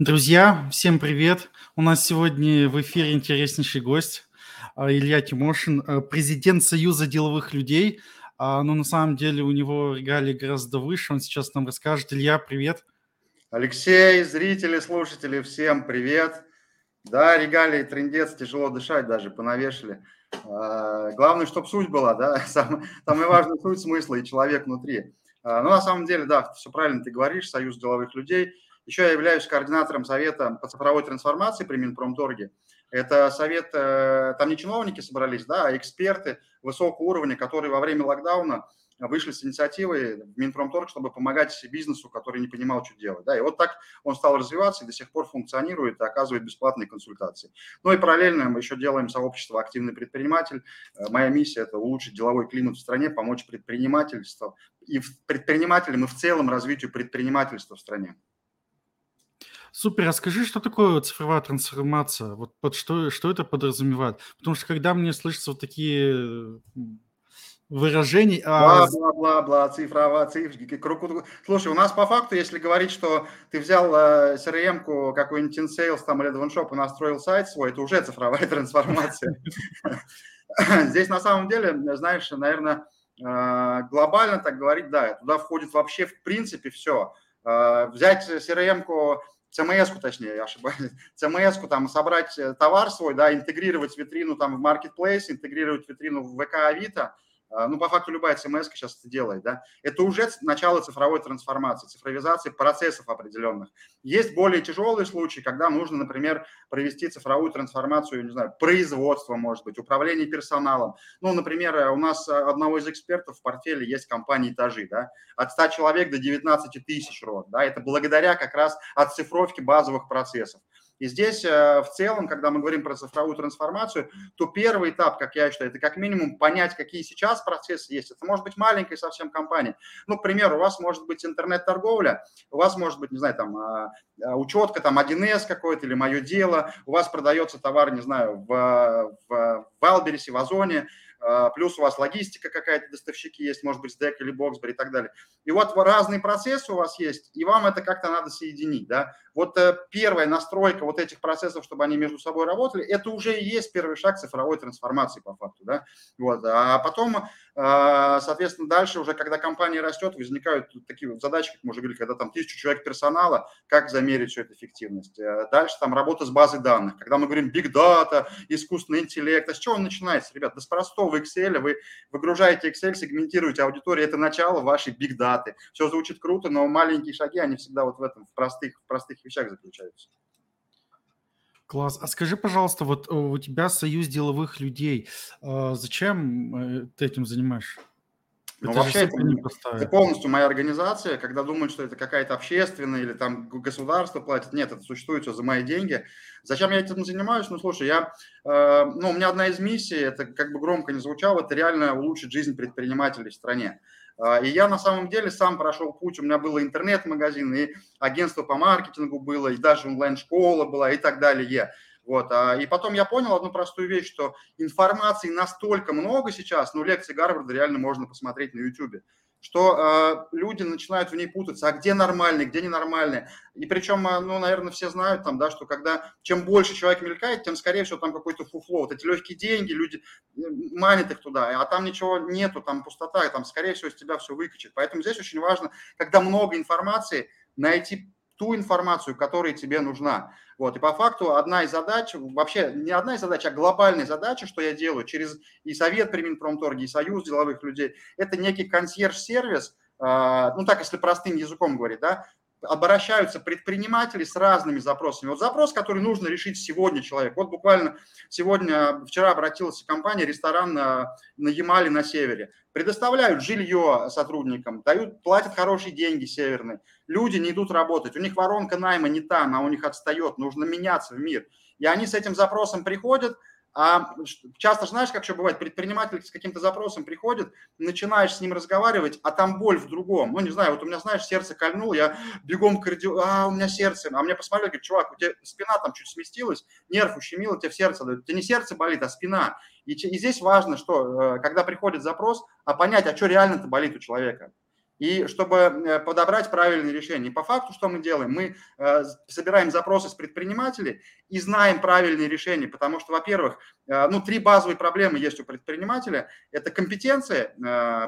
Друзья, всем привет! У нас сегодня в эфире интереснейший гость а, Илья Тимошин, а, президент Союза деловых людей. А, но на самом деле у него регалии гораздо выше. Он сейчас нам расскажет. Илья, привет! Алексей, зрители, слушатели, всем привет! Да, регалии, трендец, тяжело дышать даже, понавешали. Главное, чтобы суть была, да, самое важное суть смысла и человек внутри. Ну, на самом деле, да, все правильно ты говоришь, Союз деловых людей – еще я являюсь координатором совета по цифровой трансформации при Минпромторге. Это совет, э, там не чиновники собрались, да, а эксперты высокого уровня, которые во время локдауна вышли с инициативой в Минпромторг, чтобы помогать бизнесу, который не понимал, что делать. Да, и вот так он стал развиваться и до сих пор функционирует и оказывает бесплатные консультации. Ну и параллельно мы еще делаем сообщество «Активный предприниматель». Э, моя миссия – это улучшить деловой климат в стране, помочь предпринимательству и предпринимателям, и в целом развитию предпринимательства в стране. Супер, расскажи, что такое цифровая трансформация? Вот под что, что это подразумевает? Потому что когда мне слышатся вот такие выражения... А... Бла-бла-бла, цифровая, цифрики. Слушай, у нас по факту, если говорить, что ты взял э, CRM-ку какой-нибудь InSales там или DevonShop и настроил сайт свой, это уже цифровая трансформация. Здесь на самом деле, знаешь, наверное, э, глобально так говорить, да, туда входит вообще в принципе все. Э, взять CRM-ку CMS-ку, точнее, я ошибаюсь, CMS-ку, там, собрать э, товар свой, да, интегрировать витрину там в Marketplace, интегрировать витрину в ВК Авито, ну, по факту любая CMS сейчас это делает, да, это уже начало цифровой трансформации, цифровизации процессов определенных. Есть более тяжелые случаи, когда нужно, например, провести цифровую трансформацию, не знаю, производства, может быть, управление персоналом. Ну, например, у нас одного из экспертов в портфеле есть компания «Этажи», да, от 100 человек до 19 тысяч род, да, это благодаря как раз отцифровке базовых процессов. И здесь э, в целом, когда мы говорим про цифровую трансформацию, то первый этап, как я считаю, это как минимум понять, какие сейчас процессы есть. Это может быть маленькая совсем компания. Ну, к примеру, у вас может быть интернет-торговля, у вас может быть, не знаю, там а, а, учетка, там 1С какой-то или мое дело, у вас продается товар, не знаю, в, в Валбересе, в Озоне, плюс у вас логистика какая-то, доставщики есть, может быть, Stack или Boxber и так далее. И вот разные процессы у вас есть, и вам это как-то надо соединить, да. Вот э, первая настройка вот этих процессов, чтобы они между собой работали, это уже и есть первый шаг цифровой трансформации по факту, да. Вот. А потом а, соответственно, дальше уже, когда компания растет, возникают такие вот задачи, как мы уже говорили, когда там тысячу человек персонала, как замерить всю эту эффективность. Э, дальше там работа с базой данных. Когда мы говорим big data, искусственный интеллект, а с чего он начинается, ребят? Да с простого Excel, вы выгружаете Excel, сегментируете аудиторию, это начало вашей big data. Все звучит круто, но маленькие шаги, они всегда вот в этом, в простых, в простых вещах заключаются. Класс. А скажи, пожалуйста, вот э, у тебя союз деловых людей. А зачем э, ты этим занимаешься? Ну, это вообще это, не это полностью моя организация, когда думают, что это какая-то общественная или там государство платит. Нет, это существует все за мои деньги. Зачем я этим занимаюсь? Ну, слушай, я, э, ну, у меня одна из миссий, это как бы громко не звучало, это реально улучшить жизнь предпринимателей в стране. И я на самом деле сам прошел путь, у меня было интернет-магазин, и агентство по маркетингу было, и даже онлайн-школа была, и так далее. Вот. А, и потом я понял одну простую вещь, что информации настолько много сейчас, ну, лекции Гарварда реально можно посмотреть на YouTube, что э, люди начинают в ней путаться, а где нормальный, где ненормальный. И причем, э, ну, наверное, все знают там, да, что когда чем больше человек мелькает, тем, скорее всего, там какой-то фуфло. Вот эти легкие деньги, люди манят их туда, а там ничего нету, там пустота, и там, скорее всего, из тебя все выкачет. Поэтому здесь очень важно, когда много информации, найти ту информацию, которая тебе нужна. Вот, и по факту одна из задач, вообще не одна из задач, а глобальная задача, что я делаю через и Совет при Минпромторге, и Союз деловых людей, это некий консьерж-сервис, а, ну так, если простым языком говорить, да, обращаются предприниматели с разными запросами. Вот запрос, который нужно решить сегодня человек. Вот буквально сегодня, вчера обратилась компания, ресторан на, на Ямале на севере. Предоставляют жилье сотрудникам, дают, платят хорошие деньги северные. Люди не идут работать, у них воронка найма не та, она у них отстает, нужно меняться в мир. И они с этим запросом приходят – а часто, знаешь, как еще бывает, предприниматель с каким-то запросом приходит, начинаешь с ним разговаривать, а там боль в другом. Ну, не знаю, вот у меня, знаешь, сердце кольнуло, я бегом кардио, а, у меня сердце. А мне посмотрели, говорит, чувак, у тебя спина там чуть сместилась, нерв ущемило, тебе в сердце дают. У не сердце болит, а спина. И, и здесь важно, что, э, когда приходит запрос, а понять, а что реально-то болит у человека. И чтобы э, подобрать правильные решения. И по факту что мы делаем? Мы э, собираем запросы с предпринимателей и знаем правильные решения, потому что, во-первых, э, ну, три базовые проблемы есть у предпринимателя. Это компетенция,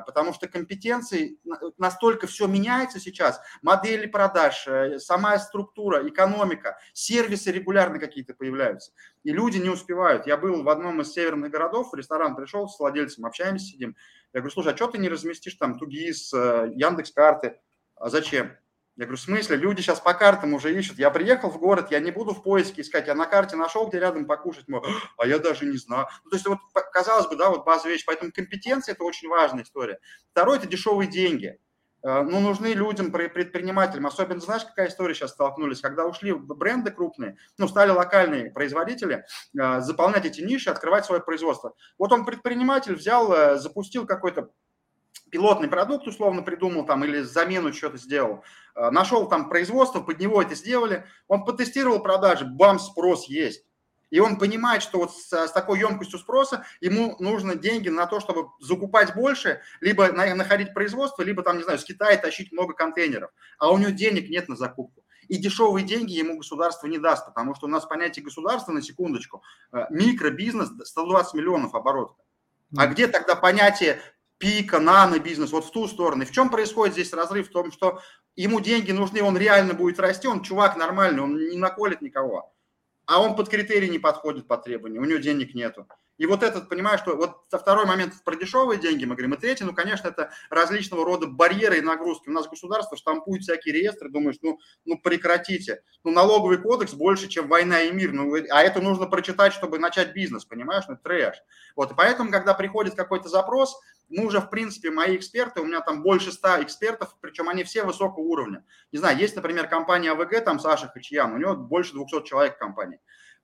потому что компетенции настолько все меняется сейчас, модели продаж, сама структура, экономика, сервисы регулярно какие-то появляются, и люди не успевают. Я был в одном из северных городов, в ресторан пришел с владельцем, общаемся, сидим, я говорю, слушай, а что ты не разместишь там Тугис, э, Яндекс карты? А зачем? Я говорю, в смысле? Люди сейчас по картам уже ищут. Я приехал в город, я не буду в поиске искать. Я на карте нашел, где рядом покушать. Мой, а я даже не знаю. Ну, то есть вот, казалось бы, да, вот базовая вещь. Поэтому компетенция – это очень важная история. Второе – это дешевые деньги. Э, ну, нужны людям, предпринимателям. Особенно, знаешь, какая история сейчас столкнулись? Когда ушли бренды крупные, ну, стали локальные производители э, заполнять эти ниши, открывать свое производство. Вот он, предприниматель, взял, э, запустил какой-то пилотный продукт условно придумал там или замену что-то сделал, нашел там производство, под него это сделали, он потестировал продажи, бам, спрос есть. И он понимает, что вот с, с такой емкостью спроса ему нужно деньги на то, чтобы закупать больше, либо на, находить производство, либо там, не знаю, с Китая тащить много контейнеров. А у него денег нет на закупку. И дешевые деньги ему государство не даст, потому что у нас понятие государства, на секундочку, э, микробизнес 120 миллионов оборотов. А где тогда понятие пика, нано-бизнес, вот в ту сторону. И в чем происходит здесь разрыв? В том, что ему деньги нужны, он реально будет расти, он чувак нормальный, он не наколет никого а он под критерии не подходит по требованию, у него денег нету. И вот этот, понимаешь, что вот второй момент про дешевые деньги мы говорим, и третий, ну, конечно, это различного рода барьеры и нагрузки. У нас государство штампует всякие реестры, думаешь, ну, ну прекратите. Ну, налоговый кодекс больше, чем война и мир, ну, а это нужно прочитать, чтобы начать бизнес, понимаешь, ну, трэш. Вот, и поэтому, когда приходит какой-то запрос, мы уже, в принципе, мои эксперты, у меня там больше ста экспертов, причем они все высокого уровня. Не знаю, есть, например, компания АВГ, там Саша Хачьян, у него больше 200 человек в компании.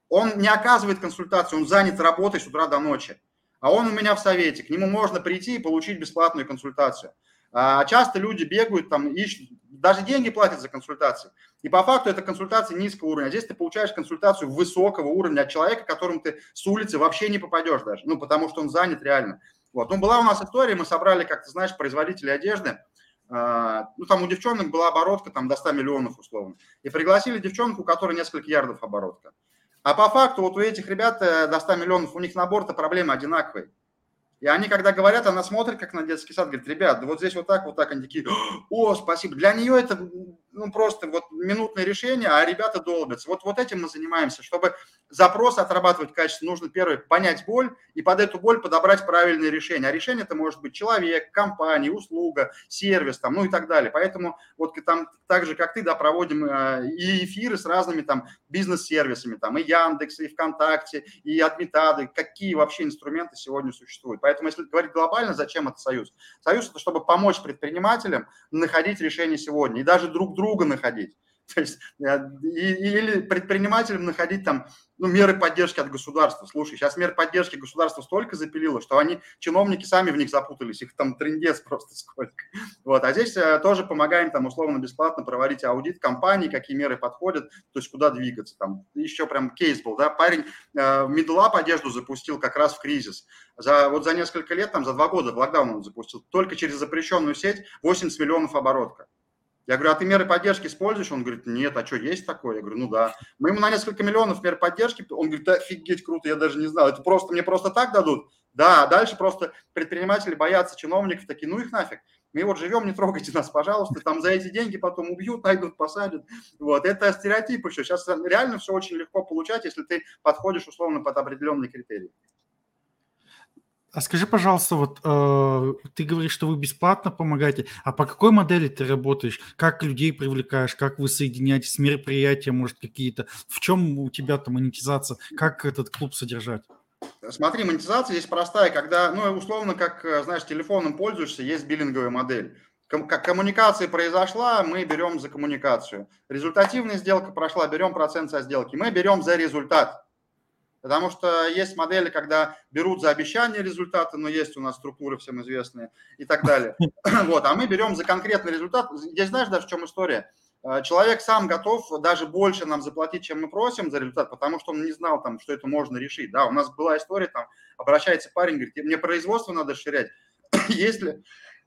Он не оказывает консультацию, он занят работой с утра до ночи. А он у меня в совете, к нему можно прийти и получить бесплатную консультацию. А часто люди бегают, там, ищут, даже деньги платят за консультации. И по факту это консультация низкого уровня. А здесь ты получаешь консультацию высокого уровня от человека, которому ты с улицы вообще не попадешь даже. Ну, потому что он занят реально. Вот. Ну, была у нас история, мы собрали, как ты знаешь, производители одежды. А, ну, там у девчонок была оборотка там до 100 миллионов условно. И пригласили девчонку, у которой несколько ярдов оборотка. А по факту вот у этих ребят э, до 100 миллионов, у них набор-то проблемы одинаковые. И они, когда говорят, она смотрит, как на детский сад, говорит, ребят, да вот здесь вот так, вот так. Они такие, о, спасибо. Для нее это ну, просто вот минутное решение, а ребята долбятся. Вот, вот этим мы занимаемся. Чтобы запрос отрабатывать качественно, нужно, первое, понять боль и под эту боль подобрать правильное решение. А решение это может быть человек, компания, услуга, сервис, там, ну и так далее. Поэтому вот там так же, как ты, да, проводим э, и эфиры с разными там бизнес-сервисами, там и Яндекс, и ВКонтакте, и Адмитады, какие вообще инструменты сегодня существуют. Поэтому, если говорить глобально, зачем это союз? Союз – это чтобы помочь предпринимателям находить решения сегодня и даже друг друга находить. То есть, э, или предпринимателям находить там ну, меры поддержки от государства. Слушай, сейчас мер поддержки государства столько запилило, что они, чиновники, сами в них запутались, их там трендец просто сколько. Вот, а здесь э, тоже помогаем там условно-бесплатно проводить аудит компании, какие меры подходят, то есть куда двигаться. Там еще прям кейс был, да, парень э, Middle одежду запустил как раз в кризис. За, вот за несколько лет, там за два года в локдаун он запустил, только через запрещенную сеть 80 миллионов оборотка. Я говорю, а ты меры поддержки используешь? Он говорит, нет, а что, есть такое? Я говорю, ну да. Мы ему на несколько миллионов мер поддержки, он говорит, да, офигеть, круто, я даже не знал. Это просто, мне просто так дадут? Да, а дальше просто предприниматели боятся чиновников, такие, ну их нафиг. Мы вот живем, не трогайте нас, пожалуйста, там за эти деньги потом убьют, найдут, посадят. Вот, это стереотипы еще. Сейчас реально все очень легко получать, если ты подходишь условно под определенные критерии. А скажи, пожалуйста, вот э, ты говоришь, что вы бесплатно помогаете, а по какой модели ты работаешь? Как людей привлекаешь? Как вы соединяетесь мероприятия, может, какие-то? В чем у тебя там монетизация? Как этот клуб содержать? Смотри, монетизация здесь простая, когда, ну, условно, как, э, знаешь, телефоном пользуешься, есть биллинговая модель. Как коммуникация произошла, мы берем за коммуникацию. Результативная сделка прошла, берем процент со сделки. Мы берем за результат. Потому что есть модели, когда берут за обещание результаты, но есть у нас структуры всем известные и так далее. Вот, а мы берем за конкретный результат. Здесь знаешь даже в чем история? Э, человек сам готов даже больше нам заплатить, чем мы просим за результат, потому что он не знал, там, что это можно решить. Да, у нас была история, там, обращается парень, говорит, мне производство надо расширять. Если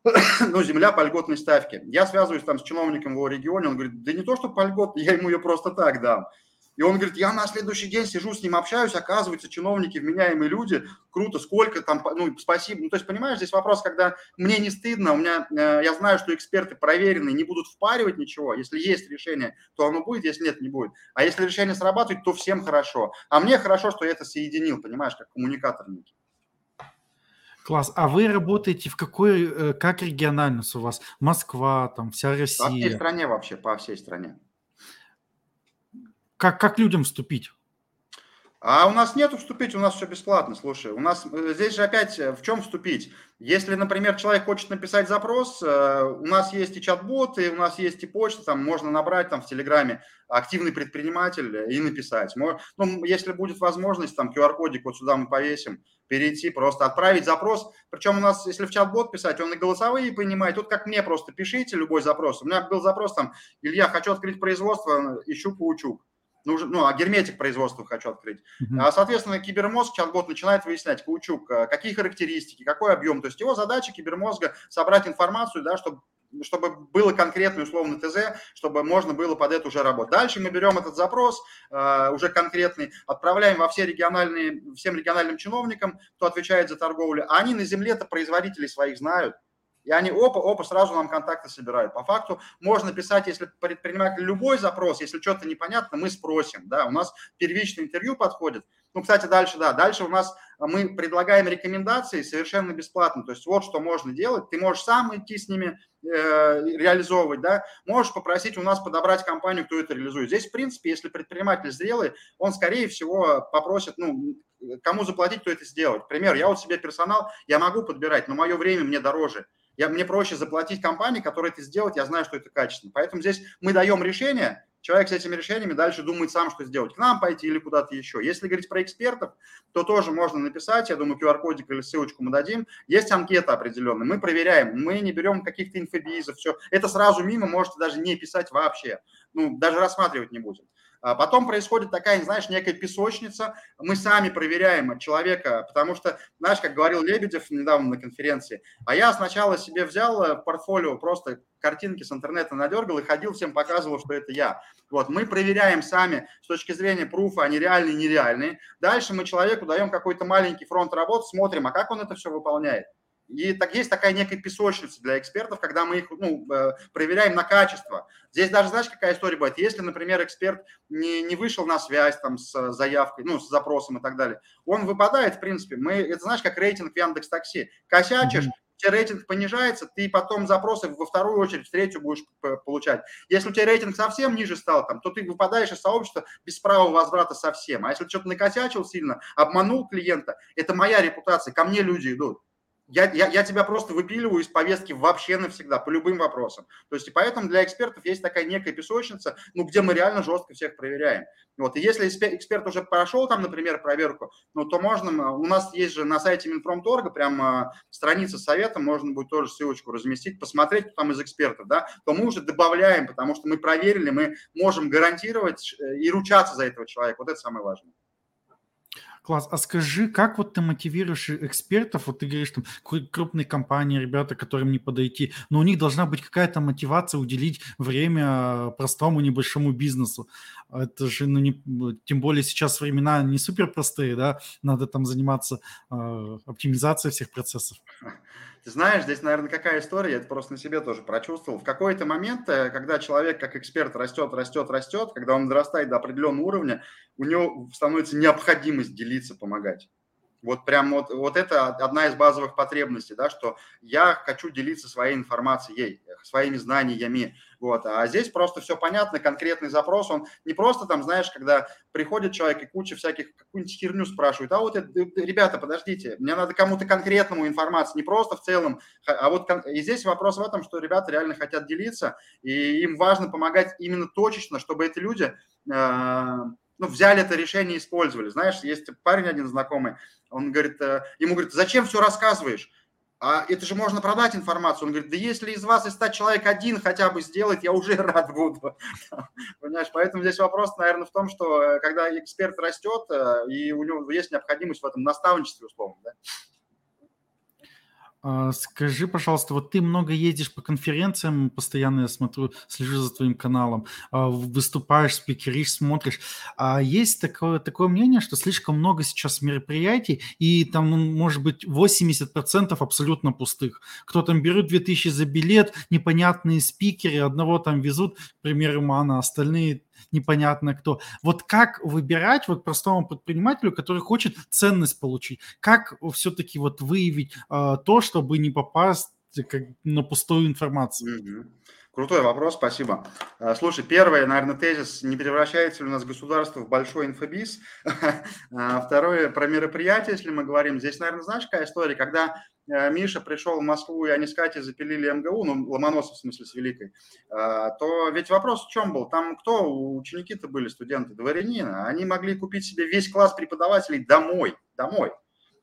ну, земля по льготной ставке. Я связываюсь там с чиновником в его регионе, он говорит, да не то, что по льгот, я ему ее просто так дам. И он говорит, я на следующий день сижу с ним общаюсь, оказывается, чиновники, вменяемые люди, круто, сколько там, ну, спасибо. Ну, то есть, понимаешь, здесь вопрос, когда мне не стыдно, у меня, э, я знаю, что эксперты проверенные, не будут впаривать ничего. Если есть решение, то оно будет, если нет, не будет. А если решение срабатывает, то всем хорошо. А мне хорошо, что я это соединил, понимаешь, как коммуникатор некий. Класс. А вы работаете в какой, э, как региональность у вас? Москва, там, вся Россия? По всей стране вообще, по всей стране. Как, как людям вступить? А у нас нет вступить, у нас все бесплатно, слушай. У нас э, здесь же опять э, в чем вступить? Если, например, человек хочет написать запрос, э, у нас есть и чат-боты, у нас есть и почта, там можно набрать там в Телеграме активный предприниматель и написать. Ну, если будет возможность, там QR-кодик вот сюда мы повесим, перейти, просто отправить запрос. Причем у нас, если в чат-бот писать, он и голосовые принимает. Тут как мне просто пишите любой запрос. У меня был запрос там, Илья, хочу открыть производство, ищу паучук нужен, ну, а герметик производства хочу открыть. Uh-huh. Соответственно, кибермозг, чат-бот начинает выяснять, каучук, э, какие характеристики, какой объем. То есть его задача кибермозга собрать информацию, да, чтобы чтобы было конкретный условно ТЗ, чтобы можно было под это уже работать. Дальше мы берем этот запрос, э, уже конкретный, отправляем во все региональные, всем региональным чиновникам, кто отвечает за торговлю. А они на земле-то производителей своих знают, и они опа, опа, сразу нам контакты собирают. По факту можно писать, если предприниматель любой запрос, если что-то непонятно, мы спросим. Да, у нас первичное интервью подходит. Ну, кстати, дальше, да, дальше у нас мы предлагаем рекомендации совершенно бесплатно. То есть вот что можно делать. Ты можешь сам идти с ними э, реализовывать, да, можешь попросить у нас подобрать компанию, кто это реализует. Здесь, в принципе, если предприниматель зрелый, он, скорее всего, попросит, ну, кому заплатить, кто это сделает. Пример, я вот себе персонал, я могу подбирать, но мое время мне дороже я, мне проще заплатить компании, которая это сделает, я знаю, что это качественно. Поэтому здесь мы даем решение, человек с этими решениями дальше думает сам, что сделать, к нам пойти или куда-то еще. Если говорить про экспертов, то тоже можно написать, я думаю, QR-кодик или ссылочку мы дадим. Есть анкета определенная, мы проверяем, мы не берем каких-то инфобизов, все. Это сразу мимо, можете даже не писать вообще, ну, даже рассматривать не будем. А потом происходит такая, знаешь, некая песочница. Мы сами проверяем человека, потому что, знаешь, как говорил Лебедев недавно на конференции, а я сначала себе взял в портфолио просто картинки с интернета надергал и ходил, всем показывал, что это я. Вот, мы проверяем сами с точки зрения пруфа, они реальные, нереальные. Дальше мы человеку даем какой-то маленький фронт работ, смотрим, а как он это все выполняет. И так есть такая некая песочница для экспертов, когда мы их ну, э, проверяем на качество. Здесь даже, знаешь, какая история бывает? Если, например, эксперт не, не вышел на связь там, с заявкой, ну, с запросом и так далее, он выпадает, в принципе. Мы, это знаешь, как рейтинг в Яндекс Такси. Косячишь, у тебя рейтинг понижается, ты потом запросы во вторую очередь, в третью будешь получать. Если у тебя рейтинг совсем ниже стал, там, то ты выпадаешь из сообщества без права возврата совсем. А если что-то накосячил сильно, обманул клиента, это моя репутация, ко мне люди идут я, я, я тебя просто выпиливаю из повестки вообще навсегда, по любым вопросам. То есть, и поэтому для экспертов есть такая некая песочница, ну, где мы реально жестко всех проверяем. Вот, и если эксперт уже прошел там, например, проверку, ну, то можно, у нас есть же на сайте Минпромторга прям а, страница совета, можно будет тоже ссылочку разместить, посмотреть, кто там из экспертов, да, то мы уже добавляем, потому что мы проверили, мы можем гарантировать э, и ручаться за этого человека. Вот это самое важное. Класс. А скажи, как вот ты мотивируешь экспертов? Вот ты говоришь, там, крупные компании, ребята, которым не подойти, но у них должна быть какая-то мотивация уделить время простому небольшому бизнесу. Это же, ну, не, тем более сейчас времена не супер простые, да, надо там заниматься э, оптимизацией всех процессов. Ты знаешь, здесь, наверное, какая история, я это просто на себе тоже прочувствовал. В какой-то момент, э, когда человек как эксперт растет, растет, растет, когда он дорастает до определенного уровня, у него становится необходимость делиться, помогать. Вот прям вот, вот это одна из базовых потребностей, да, что я хочу делиться своей информацией, своими знаниями. Вот. А здесь просто все понятно, конкретный запрос, он не просто там, знаешь, когда приходит человек и куча всяких, какую-нибудь херню спрашивает, а вот, это, ребята, подождите, мне надо кому-то конкретному информацию, не просто в целом, а вот и здесь вопрос в этом, что ребята реально хотят делиться, и им важно помогать именно точечно, чтобы эти люди э, ну, взяли это решение и использовали. Знаешь, есть парень один знакомый, он говорит, э, ему говорит, зачем все рассказываешь? А это же можно продать информацию. Он говорит, да если из вас из 100 человек один хотя бы сделает, я уже рад буду. Понимаешь, поэтому здесь вопрос, наверное, в том, что э, когда эксперт растет, э, и у него есть необходимость в этом наставничестве, условно, да? А, скажи, пожалуйста, вот ты много ездишь по конференциям, постоянно я смотрю, слежу за твоим каналом, а, выступаешь, спикеришь, смотришь. А есть такое, такое мнение, что слишком много сейчас мероприятий, и там, ну, может быть, 80% абсолютно пустых. Кто там берет 2000 за билет, непонятные спикеры, одного там везут, к примеру, Мана, остальные непонятно кто. Вот как выбирать вот простому предпринимателю, который хочет ценность получить? Как все-таки вот выявить э, то, чтобы не попасть как, на пустую информацию? Крутой вопрос, спасибо. А, слушай, первый, наверное, тезис, не превращается ли у нас государство в большой инфобиз. А, второе, про мероприятия, если мы говорим. Здесь, наверное, знаешь, какая история, когда э, Миша пришел в Москву, и они с Катей запилили МГУ, ну, Ломоносов, в смысле, с Великой, а, то ведь вопрос в чем был? Там кто? Ученики-то были студенты, дворянина. Они могли купить себе весь класс преподавателей домой, домой.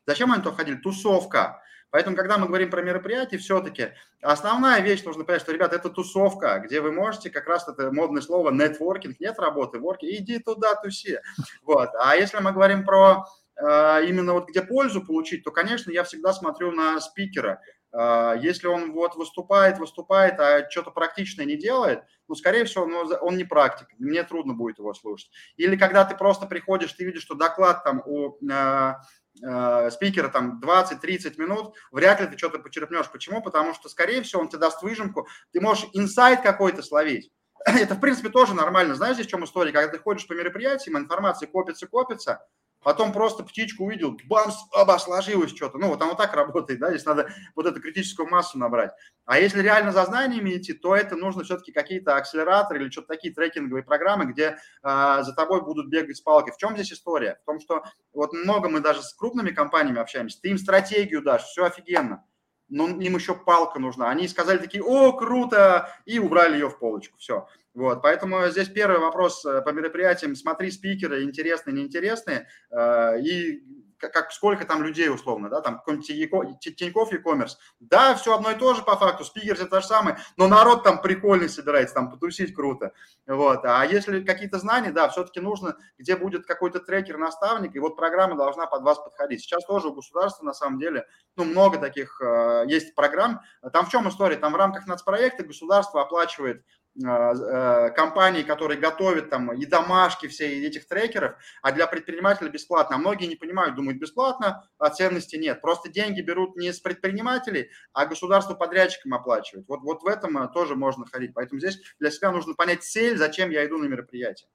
Зачем они туда ходили? Тусовка. Поэтому, когда мы говорим про мероприятие, все-таки основная вещь, нужно понять, что, ребята, это тусовка, где вы можете, как раз это модное слово, нетворкинг, нет работы, ворки, иди туда, туси. Вот. А если мы говорим про э, именно вот где пользу получить, то, конечно, я всегда смотрю на спикера. Э, если он вот выступает, выступает, а что-то практичное не делает, ну, скорее всего, ну, он не практик, мне трудно будет его слушать. Или когда ты просто приходишь, ты видишь, что доклад там у э, э, спикера там 20-30 минут, вряд ли ты что-то почерпнешь. Почему? Потому что, скорее всего, он тебе даст выжимку, ты можешь инсайт какой-то словить. Это, в принципе, тоже нормально. Знаешь, здесь в чем история? Когда ты ходишь по мероприятиям, информация копится, копится, потом просто птичку увидел, бамс, оба, что-то. Ну, вот оно так работает, да, здесь надо вот эту критическую массу набрать. А если реально за знаниями идти, то это нужно все-таки какие-то акселераторы или что-то такие трекинговые программы, где э, за тобой будут бегать с палкой. В чем здесь история? В том, что вот много мы даже с крупными компаниями общаемся, ты им стратегию дашь, все офигенно, но им еще палка нужна. Они сказали такие, о, круто, и убрали ее в полочку, все. Вот, поэтому здесь первый вопрос э, по мероприятиям. Смотри спикеры, интересные, неинтересные, э, и как, сколько там людей условно, да, там какой-нибудь Тинькофф e-commerce. Да, все одно и то же по факту, спикер это то же самое, но народ там прикольный собирается, там потусить круто. Вот. А если какие-то знания, да, все-таки нужно, где будет какой-то трекер, наставник, и вот программа должна под вас подходить. Сейчас тоже у государства на самом деле, ну, много таких э, есть программ. Там в чем история? Там в рамках нацпроекта государство оплачивает а, э, компании, которые готовят там и домашки все и этих трекеров, а для предпринимателя бесплатно. А многие не понимают, думают, бесплатно, а ценности нет. Просто деньги берут не с предпринимателей, а государство подрядчикам оплачивает. Вот, вот в этом э, тоже можно ходить. Поэтому здесь для себя нужно понять цель, зачем я иду на мероприятие.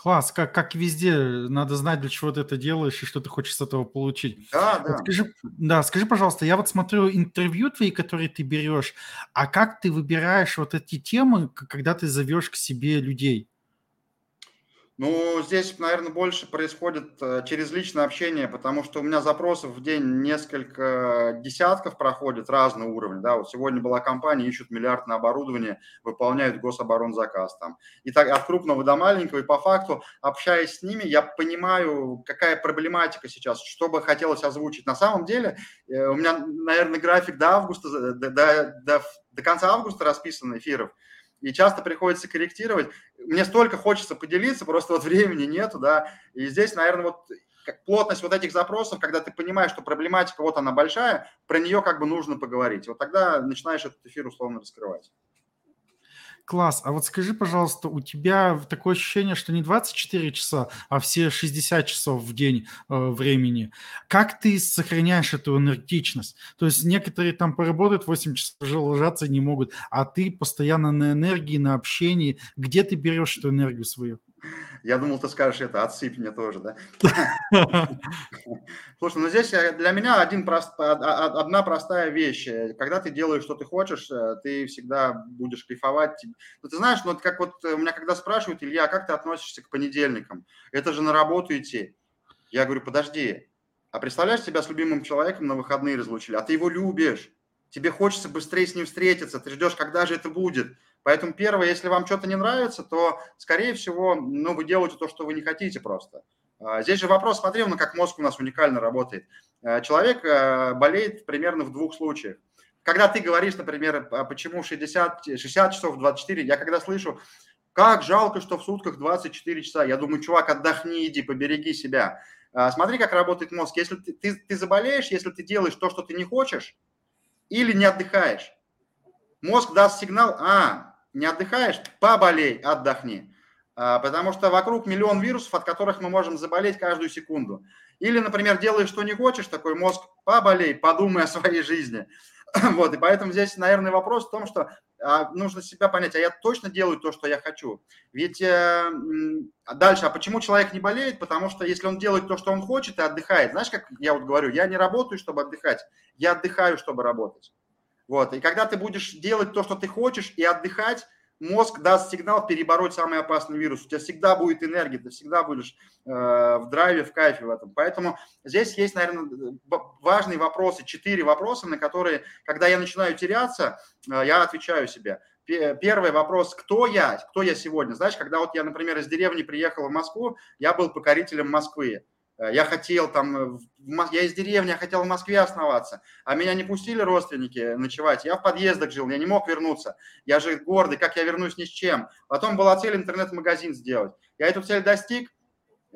Класс, как, как везде, надо знать, для чего ты это делаешь и что ты хочешь с этого получить. Да, да. Скажи, да, скажи, пожалуйста, я вот смотрю интервью твои, которые ты берешь, а как ты выбираешь вот эти темы, когда ты зовешь к себе людей? Ну, здесь, наверное, больше происходит э, через личное общение, потому что у меня запросов в день несколько десятков проходит разные уровни. Да, вот сегодня была компания, ищут миллиардное оборудование, выполняют гособоронзаказ там. И так от крупного до маленького, и по факту, общаясь с ними, я понимаю, какая проблематика сейчас, что бы хотелось озвучить. На самом деле, э, у меня, наверное, график до августа, до, до, до, до конца августа расписан эфиров и часто приходится корректировать. Мне столько хочется поделиться, просто вот времени нету, да, и здесь, наверное, вот как плотность вот этих запросов, когда ты понимаешь, что проблематика вот она большая, про нее как бы нужно поговорить. Вот тогда начинаешь этот эфир условно раскрывать. Класс. А вот скажи, пожалуйста, у тебя такое ощущение, что не 24 часа, а все 60 часов в день э, времени. Как ты сохраняешь эту энергичность? То есть некоторые там поработают 8 часов, уже ложаться не могут, а ты постоянно на энергии, на общении. Где ты берешь эту энергию свою? Я думал, ты скажешь это, отсыпь мне тоже, да? Слушай, ну здесь э, для меня один прост, одна простая вещь. Когда ты делаешь, что ты хочешь, э, ты всегда будешь кайфовать. Ну, ты знаешь, ну, как вот э, у меня когда спрашивают, Илья, как ты относишься к понедельникам? Это же на работу идти. Я говорю, подожди, а представляешь, себя с любимым человеком на выходные разлучили, а ты его любишь. Тебе хочется быстрее с ним встретиться, ты ждешь, когда же это будет. Поэтому первое, если вам что-то не нравится, то, скорее всего, ну, вы делаете то, что вы не хотите просто. А, здесь же вопрос, смотри, ну, как мозг у нас уникально работает. А, человек а, болеет примерно в двух случаях. Когда ты говоришь, например, почему 60, 60 часов, 24, я когда слышу, как жалко, что в сутках 24 часа, я думаю, чувак, отдохни, иди, побереги себя. Смотри, как работает мозг. Если ты, ты, ты заболеешь, если ты делаешь то, что ты не хочешь, или не отдыхаешь, мозг даст сигнал, а, не отдыхаешь, поболей, отдохни. А, потому что вокруг миллион вирусов, от которых мы можем заболеть каждую секунду. Или, например, делаешь, что не хочешь, такой мозг, поболей, подумай о своей жизни. Вот, и поэтому здесь, наверное, вопрос в том, что а, нужно себя понять, а я точно делаю то, что я хочу. Ведь э, дальше, а почему человек не болеет? Потому что если он делает то, что он хочет и отдыхает, знаешь, как я вот говорю, я не работаю, чтобы отдыхать, я отдыхаю, чтобы работать. Вот, и когда ты будешь делать то, что ты хочешь, и отдыхать, мозг даст сигнал перебороть самый опасный вирус. У тебя всегда будет энергия, ты всегда будешь э, в драйве, в кайфе в этом. Поэтому здесь есть, наверное, важные вопросы, четыре вопроса, на которые, когда я начинаю теряться, э, я отвечаю себе. Первый вопрос, кто я, кто я сегодня? Знаешь, когда вот я, например, из деревни приехал в Москву, я был покорителем Москвы. Э, я хотел там, э, я из деревни, я хотел в Москве оставаться, а меня не пустили родственники ночевать. Я в подъездах жил, я не мог вернуться. Я же гордый, как я вернусь ни с чем. Потом была цель интернет-магазин сделать. Я эту цель достиг,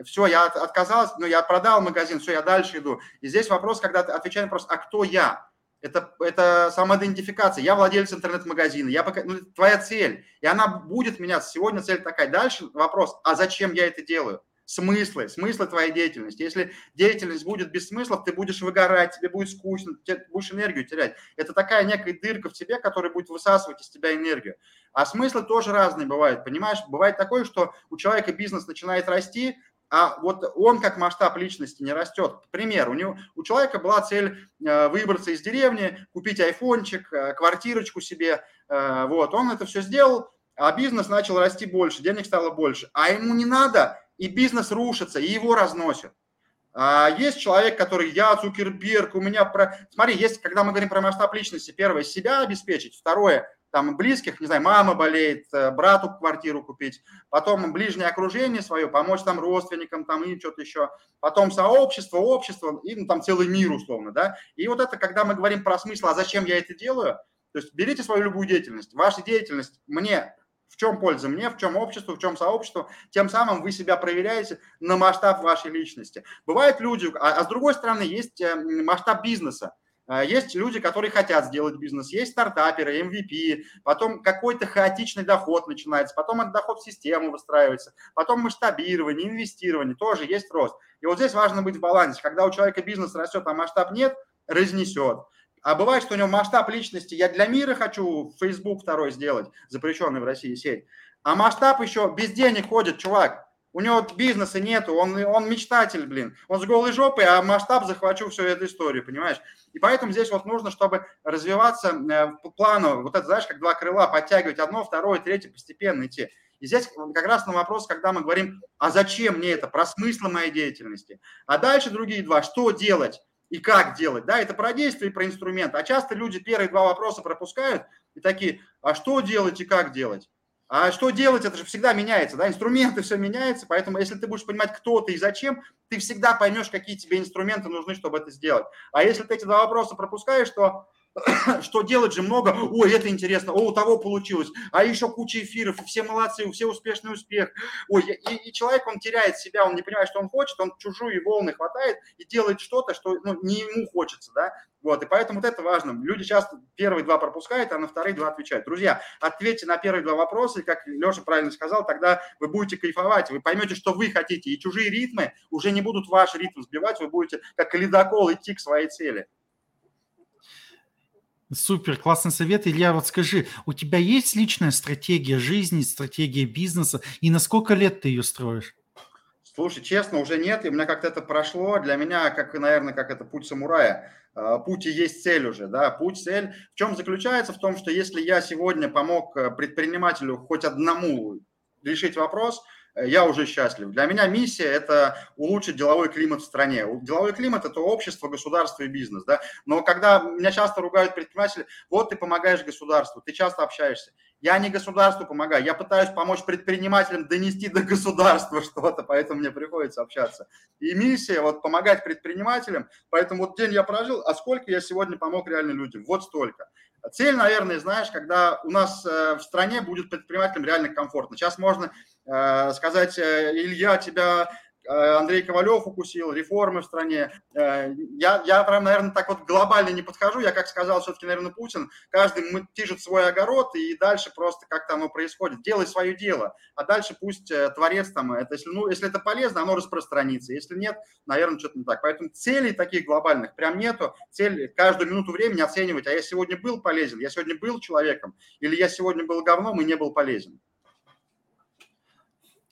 все, я отказался, но я продал магазин, все, я дальше иду. И здесь вопрос, когда ты отвечаешь на вопрос, а кто я? Это, это самоидентификация. Я владелец интернет-магазина, я пока, ну, твоя цель, и она будет меняться. Сегодня цель такая. Дальше вопрос, а зачем я это делаю? Смыслы, смыслы твоей деятельности. Если деятельность будет без смыслов, ты будешь выгорать, тебе будет скучно, ты будешь энергию терять. Это такая некая дырка в тебе, которая будет высасывать из тебя энергию. А смыслы тоже разные бывают, понимаешь? Бывает такое, что у человека бизнес начинает расти, а вот он как масштаб личности не растет. Пример, у, него, у человека была цель э, выбраться из деревни, купить айфончик, э, квартирочку себе, э, вот, он это все сделал, а бизнес начал расти больше, денег стало больше, а ему не надо и бизнес рушится, и его разносят. А есть человек, который я, Цукерберг, у меня про... Смотри, есть, когда мы говорим про масштаб личности, первое, себя обеспечить, второе, там, близких, не знаю, мама болеет, э, брату квартиру купить, потом ближнее окружение свое, помочь там родственникам, там, и что-то еще, потом сообщество, общество, и ну, там целый мир, условно, да. И вот это, когда мы говорим про смысл, а зачем я это делаю, то есть берите свою любую деятельность. Ваша деятельность мне в чем польза мне, в чем обществу, в чем сообществу, тем самым вы себя проверяете на масштаб вашей личности. Бывают люди, а, а с другой стороны есть э, масштаб бизнеса. Э, есть люди, которые хотят сделать бизнес, есть стартаперы, MVP, потом какой-то хаотичный доход начинается, потом этот доход в систему выстраивается, потом масштабирование, инвестирование, тоже есть рост. И вот здесь важно быть в балансе. Когда у человека бизнес растет, а масштаб нет, разнесет. А бывает, что у него масштаб личности, я для мира хочу Facebook второй сделать, запрещенный в России сеть. А масштаб еще без денег ходит, чувак. У него бизнеса нету, он, он мечтатель, блин. Он с голой жопой, а масштаб захвачу всю эту историю, понимаешь? И поэтому здесь вот нужно, чтобы развиваться э, по плану, вот это, знаешь, как два крыла, подтягивать одно, второе, третье, постепенно идти. И здесь как раз на вопрос, когда мы говорим, а зачем мне это, про смысл моей деятельности. А дальше другие два, что делать? И как делать. Да, это про действие и про инструмент. А часто люди первые два вопроса пропускают и такие, а что делать и как делать? А что делать, это же всегда меняется, да, инструменты все меняются, поэтому если ты будешь понимать, кто ты и зачем, ты всегда поймешь, какие тебе инструменты нужны, чтобы это сделать. А если ты эти два вопроса пропускаешь, то что делать же много, ой, это интересно, о, у того получилось, а еще куча эфиров, все молодцы, все успешный успех, ой, и, и человек, он теряет себя, он не понимает, что он хочет, он чужую волны хватает и делает что-то, что ну, не ему хочется, да, вот, и поэтому вот это важно. Люди часто первые два пропускают, а на вторые два отвечают. Друзья, ответьте на первые два вопроса, и как Леша правильно сказал, тогда вы будете кайфовать, вы поймете, что вы хотите, и чужие ритмы уже не будут ваш ритм сбивать, вы будете как ледокол идти к своей цели. Супер, классный совет. Илья, вот скажи, у тебя есть личная стратегия жизни, стратегия бизнеса, и на сколько лет ты ее строишь? Слушай, честно, уже нет, и у меня как-то это прошло. Для меня, как, наверное, как это путь самурая. А, путь и есть цель уже, да, путь, цель. В чем заключается? В том, что если я сегодня помог э, предпринимателю хоть одному решить вопрос, Э, я уже счастлив. Для меня миссия – это улучшить деловой климат в стране. Деловой климат – это общество, государство и бизнес. Да? Но когда меня часто ругают предприниматели, вот ты помогаешь государству, ты часто общаешься. Я не государству помогаю, я пытаюсь помочь предпринимателям донести до государства что-то, поэтому мне приходится общаться. И миссия вот помогать предпринимателям, поэтому вот день я прожил, а сколько я сегодня помог реально людям? Вот столько. Цель, наверное, знаешь, когда у нас э, в стране будет предпринимателям реально комфортно. Сейчас можно э, сказать, э, Илья, тебя Андрей Ковалев укусил, реформы в стране. Э, я, я прям, наверное, так вот глобально не подхожу. Я, как сказал все-таки, наверное, Путин, каждый тижет свой огород, и дальше просто как-то оно происходит. Делай свое дело, а дальше пусть э, творец там, это, если, ну, если это полезно, оно распространится. Если нет, наверное, что-то не так. Поэтому целей таких глобальных прям нету. Цель каждую минуту времени оценивать, а я сегодня был полезен, я сегодня был человеком, или я сегодня был говном и не был полезен.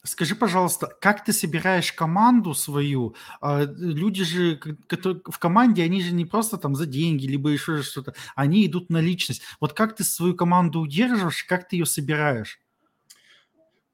Скажи, пожалуйста, как ты собираешь команду свою? А, люди же в команде, они же не просто там за деньги, либо еще что-то, они идут на личность. Вот как ты свою команду удерживаешь, как ты ее собираешь?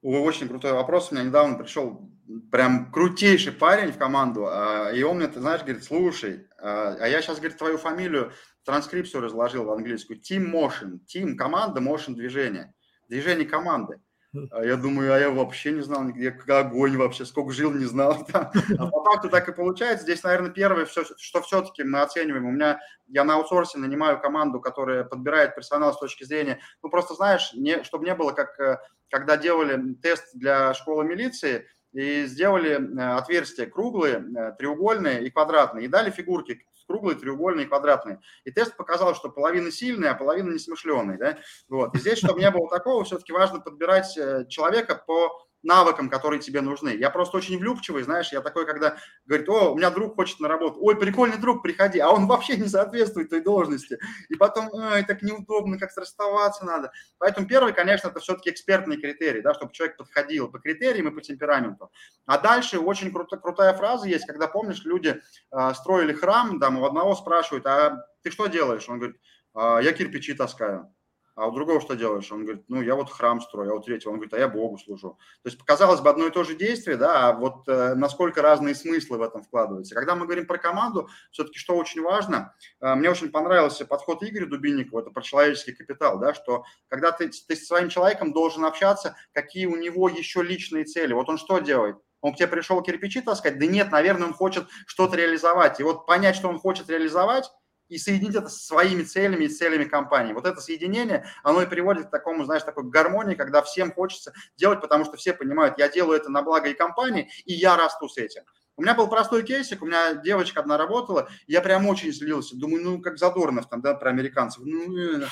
Очень крутой вопрос. У меня недавно пришел прям крутейший парень в команду, а, и он мне, ты знаешь, говорит, слушай, а, а я сейчас, говорит, твою фамилию, транскрипцию разложил в английскую. Team Motion. Team – команда, Motion – движение. Движение команды. А я думаю, а я вообще не знал как огонь вообще, сколько жил, не знал. Там. А по факту так и получается. Здесь, наверное, первое, все, что все-таки мы оцениваем. У меня, я на аутсорсе нанимаю команду, которая подбирает персонал с точки зрения, ну, просто знаешь, не, чтобы не было, как э, когда делали тест для школы милиции, и сделали э, отверстия круглые, э, треугольные и квадратные, и дали фигурки круглые, треугольные, квадратные. И тест показал, что половина сильная, а половина несмышленная. Да? Вот. И здесь, чтобы не было такого, все-таки важно подбирать э, человека по навыкам, которые тебе нужны. Я просто очень влюбчивый, знаешь, я такой, когда говорит, о, у меня друг хочет на работу, ой, прикольный друг, приходи, а он вообще не соответствует той должности. И потом, ой, так неудобно, как-то расставаться надо. Поэтому первый, конечно, это все-таки экспертный критерий, да, чтобы человек подходил по критериям и по темпераменту. А дальше очень круто, крутая фраза есть, когда, помнишь, люди э, строили храм, там, у одного спрашивают, а ты что делаешь? Он говорит, а, я кирпичи таскаю а у другого что делаешь? Он говорит, ну, я вот храм строю, а у третьего, он говорит, а я Богу служу. То есть, казалось бы, одно и то же действие, да, а вот э, насколько разные смыслы в этом вкладываются. Когда мы говорим про команду, все-таки что очень важно, э, мне очень понравился подход Игоря Дубинникова, это про человеческий капитал, да, что когда ты, ты с своим человеком должен общаться, какие у него еще личные цели. Вот он что делает? Он к тебе пришел кирпичи таскать? Да нет, наверное, он хочет что-то реализовать. И вот понять, что он хочет реализовать, и соединить это со своими целями и целями компании. Вот это соединение, оно и приводит к такому, знаешь, такой гармонии, когда всем хочется делать, потому что все понимают, я делаю это на благо и компании, и я расту с этим. У меня был простой кейсик, у меня девочка одна работала, я прям очень злился, думаю, ну, как Задорнов там, да, про американцев, ну, э,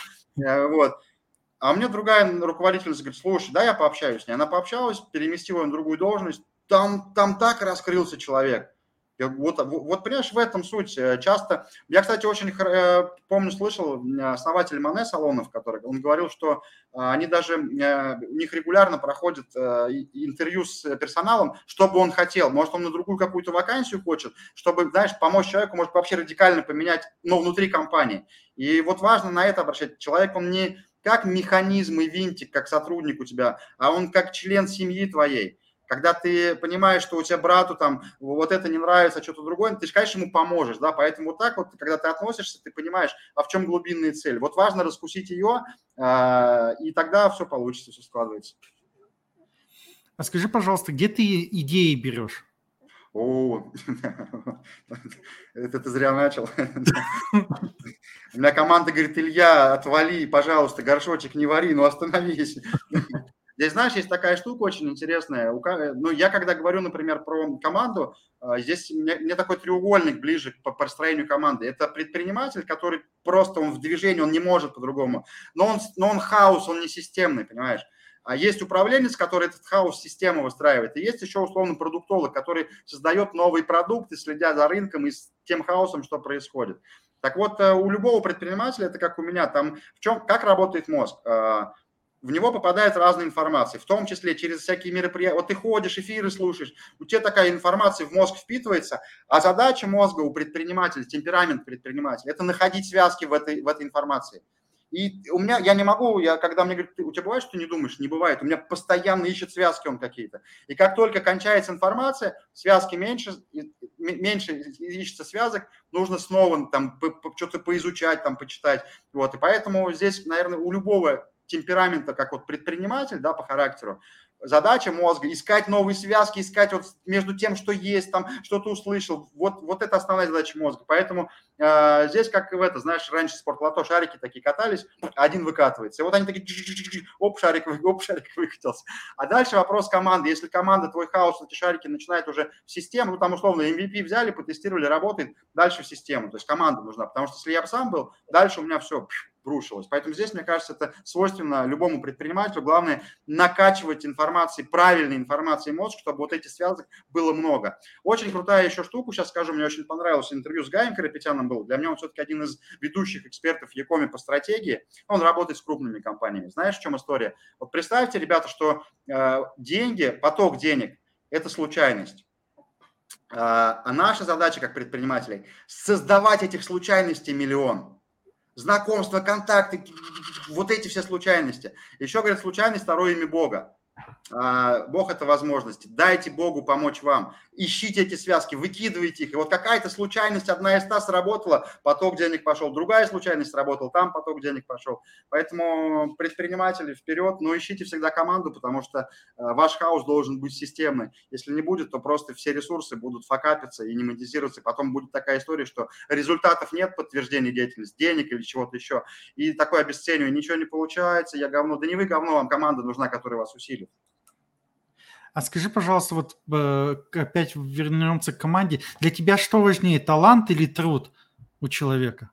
э, вот. А меня другая руководительница говорит, слушай, да, я пообщаюсь с ней. Она пообщалась, переместила ее на другую должность, там, там так раскрылся человек. Вот, вот, понимаешь, в этом суть. Э, часто, я, кстати, очень э, помню, слышал основатель Мане Салонов, который, он говорил, что а, они даже, э, у них регулярно проходят интервью с персоналом, что бы он хотел. Может, он на другую какую-то вакансию хочет, чтобы, знаешь, помочь человеку, может, вообще радикально поменять, но внутри компании. И вот важно на это обращать. Человек, он не как механизм и винтик, как сотрудник у тебя, а он как член семьи твоей. Когда ты понимаешь, что у тебя брату там вот это не нравится, а что-то другое, ты же, конечно, ему поможешь, да, поэтому вот так вот, когда ты относишься, ты понимаешь, а в чем глубинная цель. Вот важно раскусить ее, а, и тогда все получится, все складывается. А скажи, пожалуйста, где ты идеи берешь? О, это ты зря начал. У меня команда говорит, Илья, отвали, пожалуйста, горшочек не вари, ну остановись. Здесь, знаешь, есть такая штука очень интересная. Ну, я когда говорю, например, про команду, а, здесь мне, мне такой треугольник ближе по построению команды. Это предприниматель, который просто он в движении, он не может по-другому. Но он, но он хаос, он не системный, понимаешь? А есть управленец, который этот хаос систему выстраивает. И есть еще условно продуктолог, который создает новые продукты, следя за рынком и с тем хаосом, что происходит. Так вот, э, у любого предпринимателя, это как у меня, там в чем, как работает мозг? В него попадает разная информация, в том числе через всякие мероприятия. Вот ты ходишь, эфиры слушаешь, у тебя такая информация в мозг впитывается, а задача мозга у предпринимателя, темперамент предпринимателя, это находить связки в этой, в этой информации. И у меня, я не могу, я, когда мне говорят, у тебя бывает, что ты не думаешь? Не бывает. У меня постоянно ищет связки он какие-то. И как только кончается информация, связки меньше, меньше ищется связок, нужно снова там что-то поизучать, там почитать. Вот. И поэтому здесь, наверное, у любого темперамента, как вот предприниматель, да, по характеру, задача мозга искать новые связки, искать вот между тем, что есть, там что-то услышал. Вот, вот это основная задача мозга. Поэтому э, здесь как в это, знаешь, раньше спортлото шарики такие катались, один выкатывается. И вот они такие, оп, шарик, оп, шарик выкатился. А дальше вопрос команды. Если команда, твой хаос, эти шарики начинает уже в систему, ну там условно MVP взяли, потестировали, работает, дальше в систему. То есть команда нужна. Потому что если я бы сам был, дальше у меня все рушилось. Поэтому здесь, мне кажется, это свойственно любому предпринимателю. Главное накачивать информацией, правильной информацией мозг, чтобы вот этих связок было много. Очень крутая еще штука, сейчас скажу, мне очень понравилось интервью с Гаем Карапетяном был. Для меня он все-таки один из ведущих экспертов Якоми по стратегии. Он работает с крупными компаниями. Знаешь, в чем история? Вот представьте, ребята, что э, деньги, поток денег – это случайность. Э, а наша задача как предпринимателей – создавать этих случайностей миллион – знакомства, контакты, вот эти все случайности. Еще, говорят, случайность второе имя Бога. А, Бог – это возможности. Дайте Богу помочь вам. Ищите эти связки, выкидывайте их. И вот какая-то случайность, одна из ста сработала, поток денег пошел. Другая случайность сработала, там поток денег пошел. Поэтому предприниматели вперед, но ищите всегда команду, потому что а, ваш хаос должен быть системный. Если не будет, то просто все ресурсы будут факапиться и не монетизироваться. Потом будет такая история, что результатов нет, подтверждения деятельности, денег или чего-то еще. И такое обесценивание, ничего не получается, я говно. Да не вы говно, вам команда нужна, которая вас усилит. А скажи, пожалуйста, вот э, опять вернемся к команде. Для тебя что важнее, талант или труд у человека?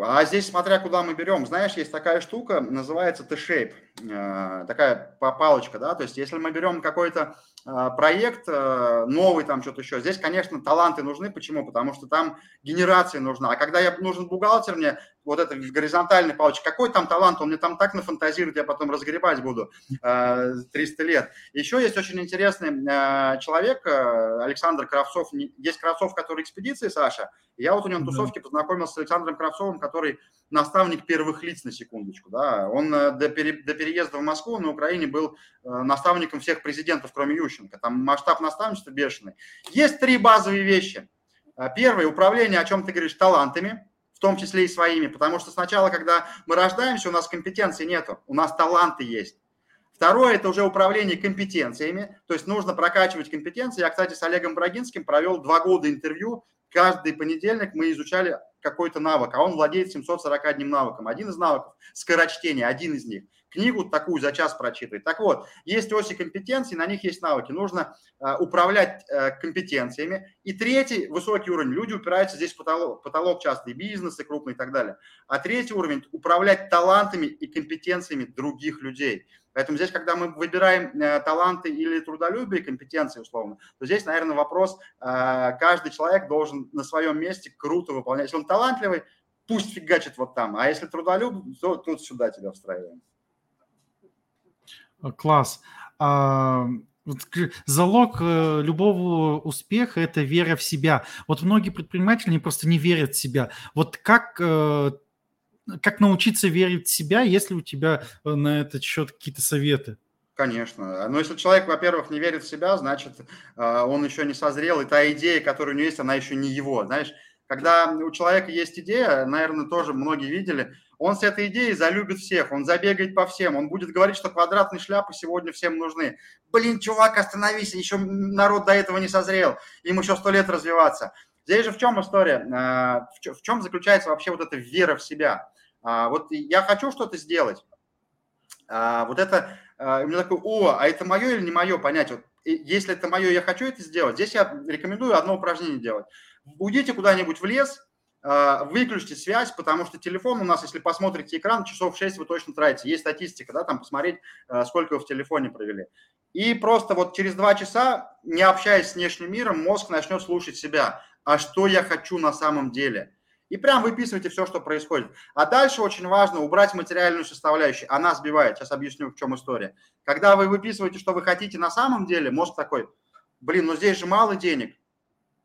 А здесь смотря куда мы берем. Знаешь, есть такая штука, называется T-shape, такая палочка, да, то есть если мы берем какой-то э, проект новый, там что-то еще, здесь, конечно, таланты нужны. Почему? Потому что там генерация нужна. А когда я нужен бухгалтер мне, вот это горизонтальный палочек, какой там талант, он мне там так нафантазирует, я потом разгребать буду э, 300 лет. Еще есть очень интересный э, человек, э, Александр Кравцов, есть Кравцов, который экспедиции, Саша, я вот у него на тусовке познакомился с Александром Кравцовым, который наставник первых лиц, на секундочку, да, он э, до, пере, до переезда в Москву на Украине был э, наставником всех президентов, кроме Ющенко, там масштаб наставничества бешеный. Есть три базовые вещи. Э, первое, управление, о чем ты говоришь, талантами, в том числе и своими, потому что сначала, когда мы рождаемся, у нас компетенции нету, у нас таланты есть. Второе – это уже управление компетенциями, то есть нужно прокачивать компетенции. Я, кстати, с Олегом Брагинским провел два года интервью. Каждый понедельник мы изучали какой-то навык, а он владеет 741 навыком. Один из навыков – скорочтение, один из них книгу такую за час прочитывает. Так вот, есть оси компетенций, на них есть навыки. Нужно э, управлять э, компетенциями. И третий, высокий уровень, люди упираются здесь в потолок, потолок часто, и крупные и так далее. А третий уровень – управлять талантами и компетенциями других людей. Поэтому здесь, когда мы выбираем э, таланты или трудолюбие, компетенции условно, то здесь, наверное, вопрос, э, каждый человек должен на своем месте круто выполнять. Если он талантливый, пусть фигачит вот там, а если трудолюб, то тут сюда тебя встраиваем. Э, класс. А, залог э, любого успеха – это вера в себя. Вот многие предприниматели просто не верят в себя. Вот как, э, как научиться верить в себя, если у тебя на этот счет какие-то советы? Конечно. Но если человек, во-первых, не верит в себя, значит, он еще не созрел, и та идея, которая у него есть, она еще не его. Знаешь, когда у человека есть идея, наверное, тоже многие видели, он с этой идеей залюбит всех, он забегает по всем, он будет говорить, что квадратные шляпы сегодня всем нужны. Блин, чувак, остановись, еще народ до этого не созрел, им еще сто лет развиваться. Здесь же в чем история? А, в чем заключается вообще вот эта вера в себя? А, вот я хочу что-то сделать, а, вот это, у меня такой, о, а это мое или не мое понять? Вот, если это мое, я хочу это сделать, здесь я рекомендую одно упражнение делать. Уйдите куда-нибудь в лес, а, выключите связь, потому что телефон у нас, если посмотрите экран, часов 6 вы точно тратите. Есть статистика, да, там посмотреть, а, сколько вы в телефоне провели. И просто вот через два часа, не общаясь с внешним миром, мозг начнет слушать себя. А что я хочу на самом деле? И прям выписывайте все, что происходит. А дальше очень важно убрать материальную составляющую. Она сбивает. Сейчас объясню, в чем история. Когда вы выписываете, что вы хотите на самом деле, мозг такой, блин, ну здесь же мало денег.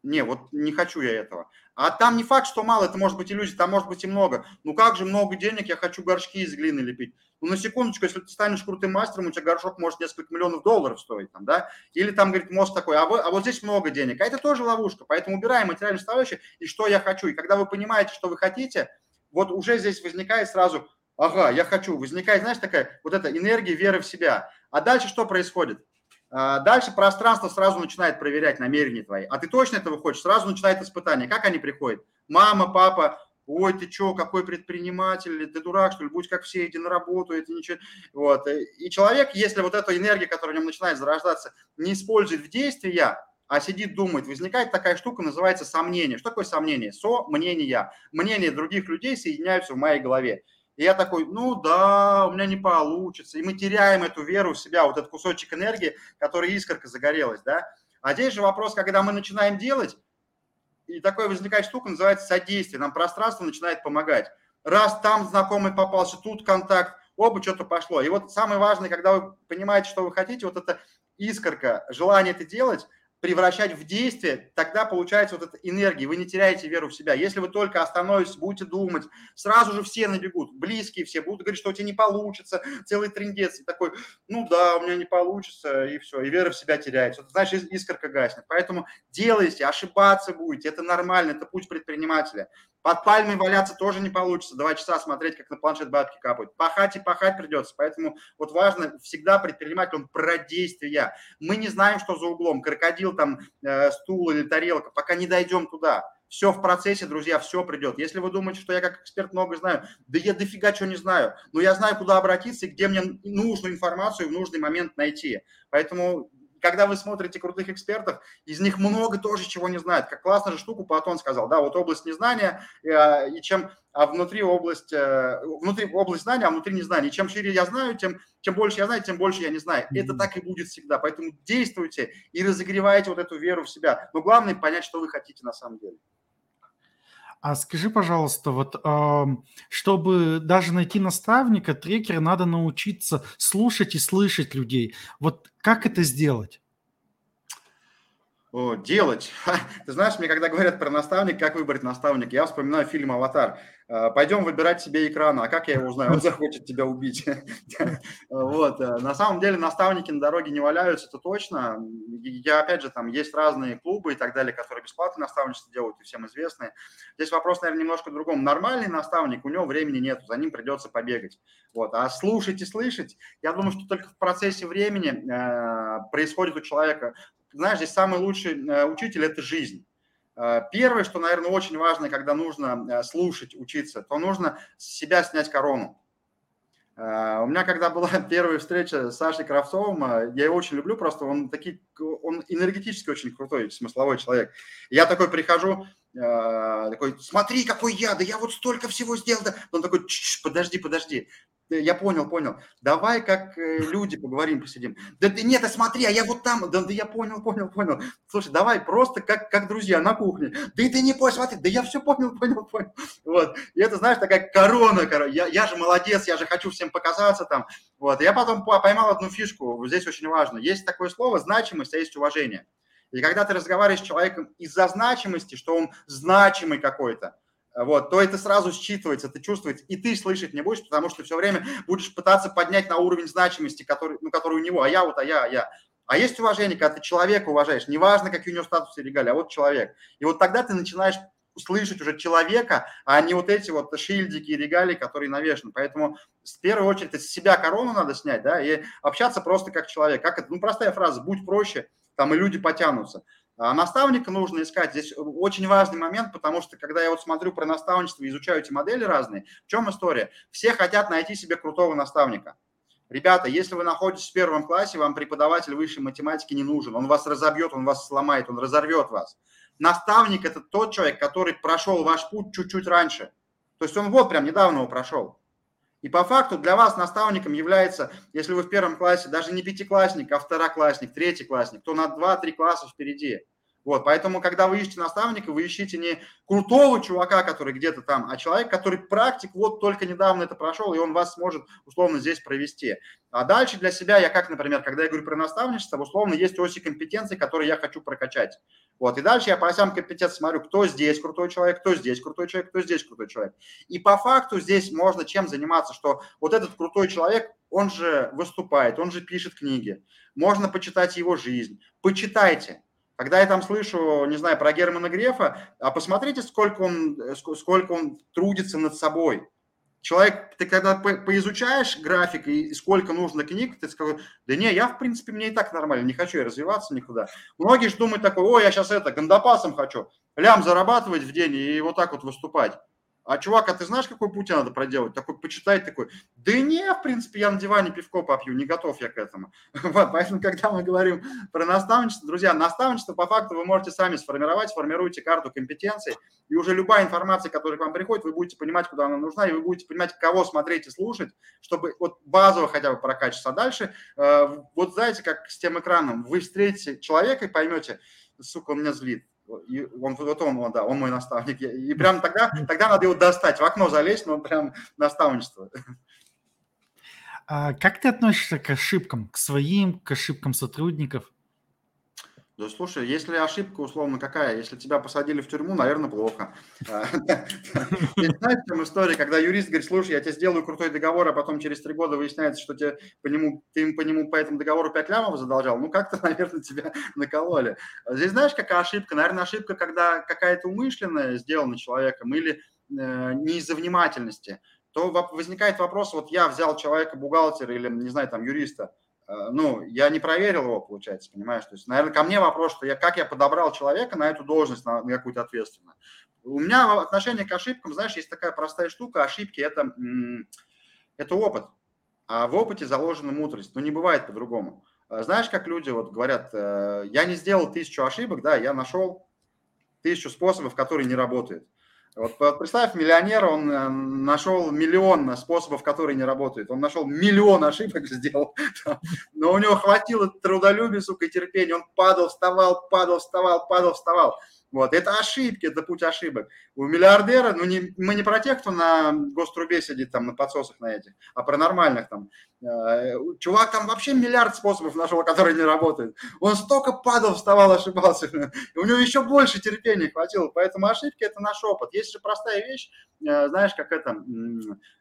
Не, вот не хочу я этого. А там не факт, что мало, это может быть иллюзия, там может быть и много. Ну как же много денег, я хочу горшки из глины лепить. Ну на секундочку, если ты станешь крутым мастером, у тебя горшок может несколько миллионов долларов стоить, там, да? Или там, говорит, мозг такой, а, вы, а вот здесь много денег. А это тоже ловушка, поэтому убираем материальную составляющую и что я хочу. И когда вы понимаете, что вы хотите, вот уже здесь возникает сразу, ага, я хочу, возникает, знаешь, такая вот эта энергия веры в себя. А дальше что происходит? А, дальше пространство сразу начинает проверять намерения твои. А ты точно этого хочешь? Сразу начинает испытание. Как они приходят? Мама, папа, ой, ты что, какой предприниматель, ты дурак, что ли, будь как все, иди на работу, это ничего. Вот. И человек, если вот эта энергия, которая в нем начинает зарождаться, не использует в действия, а сидит, думает, возникает такая штука, называется сомнение. Что такое сомнение? Со мнения. Мнения других людей соединяются в моей голове. И я такой, ну да, у меня не получится. И мы теряем эту веру в себя, вот этот кусочек энергии, который искорка загорелась, да. А здесь же вопрос, когда мы начинаем делать, и такое возникает штука, называется содействие. Нам пространство начинает помогать. Раз там знакомый попался, тут контакт, оба что-то пошло. И вот самое важное, когда вы понимаете, что вы хотите, вот эта искорка, желание это делать – превращать в действие, тогда получается вот эта энергия, вы не теряете веру в себя. Если вы только остановитесь, будете думать, сразу же все набегут, близкие все будут говорить, что у тебя не получится, целый трендец, такой, ну да, у меня не получится, и все, и вера в себя теряется. Это значит, искорка гаснет. Поэтому делайте, ошибаться будете, это нормально, это путь предпринимателя. Под пальмой валяться тоже не получится, два часа смотреть, как на планшет бабки капают. Пахать и пахать придется, поэтому вот важно всегда предприниматель, он про действия. Мы не знаем, что за углом, крокодил там, э, стул или тарелка, пока не дойдем туда. Все в процессе, друзья, все придет. Если вы думаете, что я как эксперт много знаю, да я дофига чего не знаю. Но я знаю, куда обратиться и где мне нужную информацию в нужный момент найти. Поэтому когда вы смотрите крутых экспертов, из них много тоже чего не знают. Как классно же штуку Платон сказал, да, вот область незнания, э, и чем, а внутри область, э, внутри область знания, а внутри незнания. чем шире я знаю, тем, чем больше я знаю, тем больше я не знаю. Это так и будет всегда. Поэтому действуйте и разогревайте вот эту веру в себя. Но главное понять, что вы хотите на самом деле. А скажи, пожалуйста, вот чтобы даже найти наставника, трекера, надо научиться слушать и слышать людей. Вот как это сделать? О, делать. Ты знаешь, мне когда говорят про наставник, как выбрать наставника, я вспоминаю фильм «Аватар». А, Пойдем выбирать себе экран, а как я его узнаю? Он захочет тебя убить. Вот. Э, на самом деле наставники на дороге не валяются, это точно. Я, опять же, там есть разные клубы и так далее, которые бесплатно наставничество делают и всем известные. Здесь вопрос, наверное, немножко другом. Нормальный наставник, у него времени нет, за ним придется побегать. Вот. А слушать и слышать, я думаю, что только в процессе времени э, происходит у человека знаешь, здесь самый лучший э, учитель – это жизнь. Э, первое, что, наверное, очень важно, когда нужно э, слушать, учиться, то нужно с себя снять корону. У меня, когда была первая встреча с Сашей Кравцовым, я его очень люблю, просто он, таки, он энергетически очень крутой, смысловой человек. Я такой прихожу, такой, смотри, какой я, да я вот столько всего сделал. Да. Он такой, подожди, подожди, я понял, понял. Давай как э, люди поговорим, посидим. Да ты нет, а смотри, а я вот там. Да, да я понял, понял, понял. Слушай, давай просто как, как друзья на кухне. Да и ты не понял, смотри, да я все понял, понял, понял. Вот. И это, знаешь, такая корона, корона. Я, я же молодец, я же хочу всем показаться там. Вот. я потом поймал одну фишку, здесь очень важно. Есть такое слово значимость, а есть уважение. И когда ты разговариваешь с человеком из-за значимости, что он значимый какой-то, вот, то это сразу считывается, ты чувствуешь, и ты слышать не будешь, потому что все время будешь пытаться поднять на уровень значимости, который, ну, который у него, а я вот, а я, а я. А есть уважение, когда ты человека уважаешь, неважно, какие у него статусы и регалии, а вот человек. И вот тогда ты начинаешь слышать уже человека, а не вот эти вот шильдики и регалии, которые навешаны. Поэтому в первую очередь с себя корону надо снять, да, и общаться просто как человек. Как это? Ну, простая фраза, будь проще, там и люди потянутся. А наставника нужно искать. Здесь очень важный момент, потому что когда я вот смотрю про наставничество и изучаю эти модели разные, в чем история? Все хотят найти себе крутого наставника. Ребята, если вы находитесь в первом классе, вам преподаватель высшей математики не нужен. Он вас разобьет, он вас сломает, он разорвет вас. Наставник – это тот человек, который прошел ваш путь чуть-чуть раньше. То есть он вот прям недавно его прошел. И по факту для вас наставником является, если вы в первом классе, даже не пятиклассник, а второклассник, третий классник, то на 2-3 класса впереди. Вот, поэтому, когда вы ищете наставника, вы ищите не крутого чувака, который где-то там, а человек, который практик, вот только недавно это прошел, и он вас сможет условно здесь провести. А дальше для себя я как, например, когда я говорю про наставничество, условно есть оси компетенций, которые я хочу прокачать. Вот, и дальше я по осям компетенций смотрю, кто здесь крутой человек, кто здесь крутой человек, кто здесь крутой человек. И по факту здесь можно чем заниматься, что вот этот крутой человек, он же выступает, он же пишет книги, можно почитать его жизнь. Почитайте, когда я там слышу, не знаю, про Германа Грефа, а посмотрите, сколько он, сколько он трудится над собой. человек, ты когда по поизучаешь график и сколько нужно книг, ты скажешь, да не, я, в принципе, мне и так нормально, не хочу я развиваться никуда. Многие же думают такой, ой, я сейчас это, гандапасом хочу, лям зарабатывать в день и вот так вот выступать. А чувак, а ты знаешь, какой путь надо проделать? Такой почитай, такой, да не, в принципе, я на диване пивко попью, не готов я к этому. Вот, поэтому, когда мы говорим про наставничество, друзья, наставничество по факту вы можете сами сформировать, формируйте карту компетенций, и уже любая информация, которая к вам приходит, вы будете понимать, куда она нужна, и вы будете понимать, кого смотреть и слушать, чтобы вот базово хотя бы прокачиваться. А дальше, э, вот знаете, как с тем экраном, вы встретите человека и поймете, сука, он меня злит, и он, вот он, да, он мой наставник. И прям тогда, тогда надо его достать, в окно залезть, но прям наставничество. А как ты относишься к ошибкам, к своим, к ошибкам сотрудников? Да слушай, если ошибка условно какая, если тебя посадили в тюрьму, наверное, плохо. А, знаете, там история, когда юрист говорит, слушай, я тебе сделаю крутой договор, а потом через три года выясняется, что тебе по нему, ты по нему по этому договору 5 лямов задолжал, ну как-то, наверное, тебя накололи. Здесь знаешь, какая ошибка? Наверное, ошибка, когда какая-то умышленная сделана человеком или э, не из-за внимательности, то возникает вопрос, вот я взял человека, бухгалтера или, не знаю, там, юриста, ну, я не проверил его, получается, понимаешь? То есть, наверное, ко мне вопрос, что я, как я подобрал человека на эту должность, на, на какую-то ответственную. У меня отношение к ошибкам, знаешь, есть такая простая штука, ошибки это, – это опыт, а в опыте заложена мудрость, ну, не бывает по-другому. Э, знаешь, как люди вот говорят, э, я не сделал тысячу ошибок, да, я нашел тысячу способов, которые не работают. Вот представь, миллионер, он э, нашел миллион способов, которые не работают. Он нашел миллион ошибок, сделал. Но у него хватило трудолюбия, сука, и терпения. Он падал, вставал, падал, вставал, падал, вставал. Вот, это ошибки, это путь ошибок. У миллиардера, ну, не, мы не про тех, кто на гострубе сидит там на подсосах на этих, а про нормальных там. Э, чувак там вообще миллиард способов нашел, которые не работают. Он столько падал, вставал, ошибался. И у него еще больше терпения хватило. Поэтому ошибки – это наш опыт. Есть же простая вещь, э, знаешь, как это,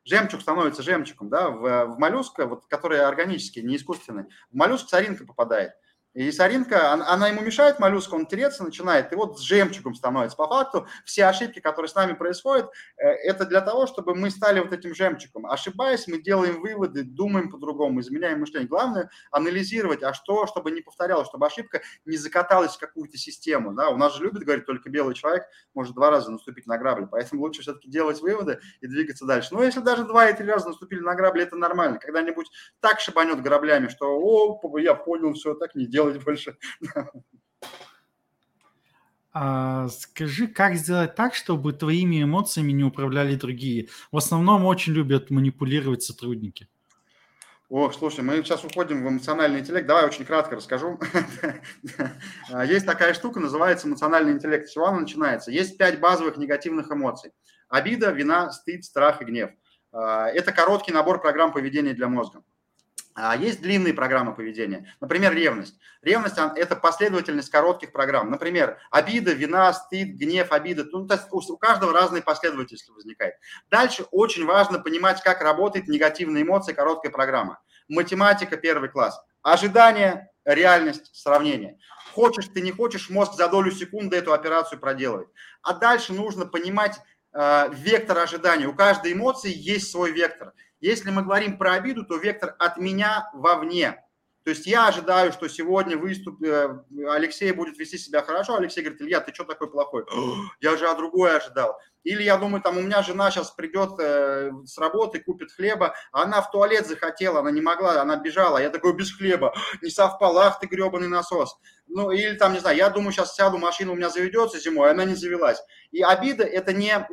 жемчуг становится жемчугом, да, в, в моллюска, вот, который органический, не искусственный. В моллюск соринка попадает. И соринка, она ему мешает, моллюск, он тереться начинает, и вот с жемчугом становится. По факту все ошибки, которые с нами происходят, э, это для того, чтобы мы стали вот этим жемчугом. Ошибаясь, мы делаем выводы, думаем по-другому, изменяем мышление. Главное анализировать, а что, чтобы не повторялось, чтобы ошибка не закаталась в какую-то систему. Да? У нас же любит говорить, только белый человек может два раза наступить на грабли, поэтому лучше все-таки делать выводы и двигаться дальше. Но если даже два и три раза наступили на грабли, это нормально. Когда-нибудь так шибанет граблями, что, о, я понял, все, так не делать делать больше. А, скажи, как сделать так, чтобы твоими эмоциями не управляли другие? В основном очень любят манипулировать сотрудники. О, слушай, мы сейчас уходим в эмоциональный интеллект. Давай очень кратко расскажу. Есть такая штука, называется эмоциональный интеллект. С чего она начинается? Есть пять базовых негативных эмоций. Обида, вина, стыд, страх и гнев. А, это короткий набор программ поведения для мозга. А есть длинные программы поведения, например, ревность. Ревность – это последовательность коротких программ. Например, обида, вина, стыд, гнев, обида. Ну, то есть у каждого разные последовательности возникает. Дальше очень важно понимать, как работает негативная эмоция короткая программа. Математика первый класс. Ожидание, реальность, сравнение. Хочешь ты, не хочешь, мозг за долю секунды эту операцию проделывает. А дальше нужно понимать э, вектор ожидания. У каждой эмоции есть свой вектор – если мы говорим про обиду, то вектор от меня вовне. То есть я ожидаю, что сегодня выступ... Э, Алексей будет вести себя хорошо. Алексей говорит, Илья, ты что такой плохой? Я же о другой ожидал. Или я думаю, там у меня жена сейчас придет э, с работы, купит хлеба, а она в туалет захотела, она не могла, она бежала. Я такой, без хлеба, не совпал, ах ты гребаный насос. Ну, или там, не знаю, я думаю, сейчас сяду, машина у меня заведется зимой, а она не завелась. И обида – это не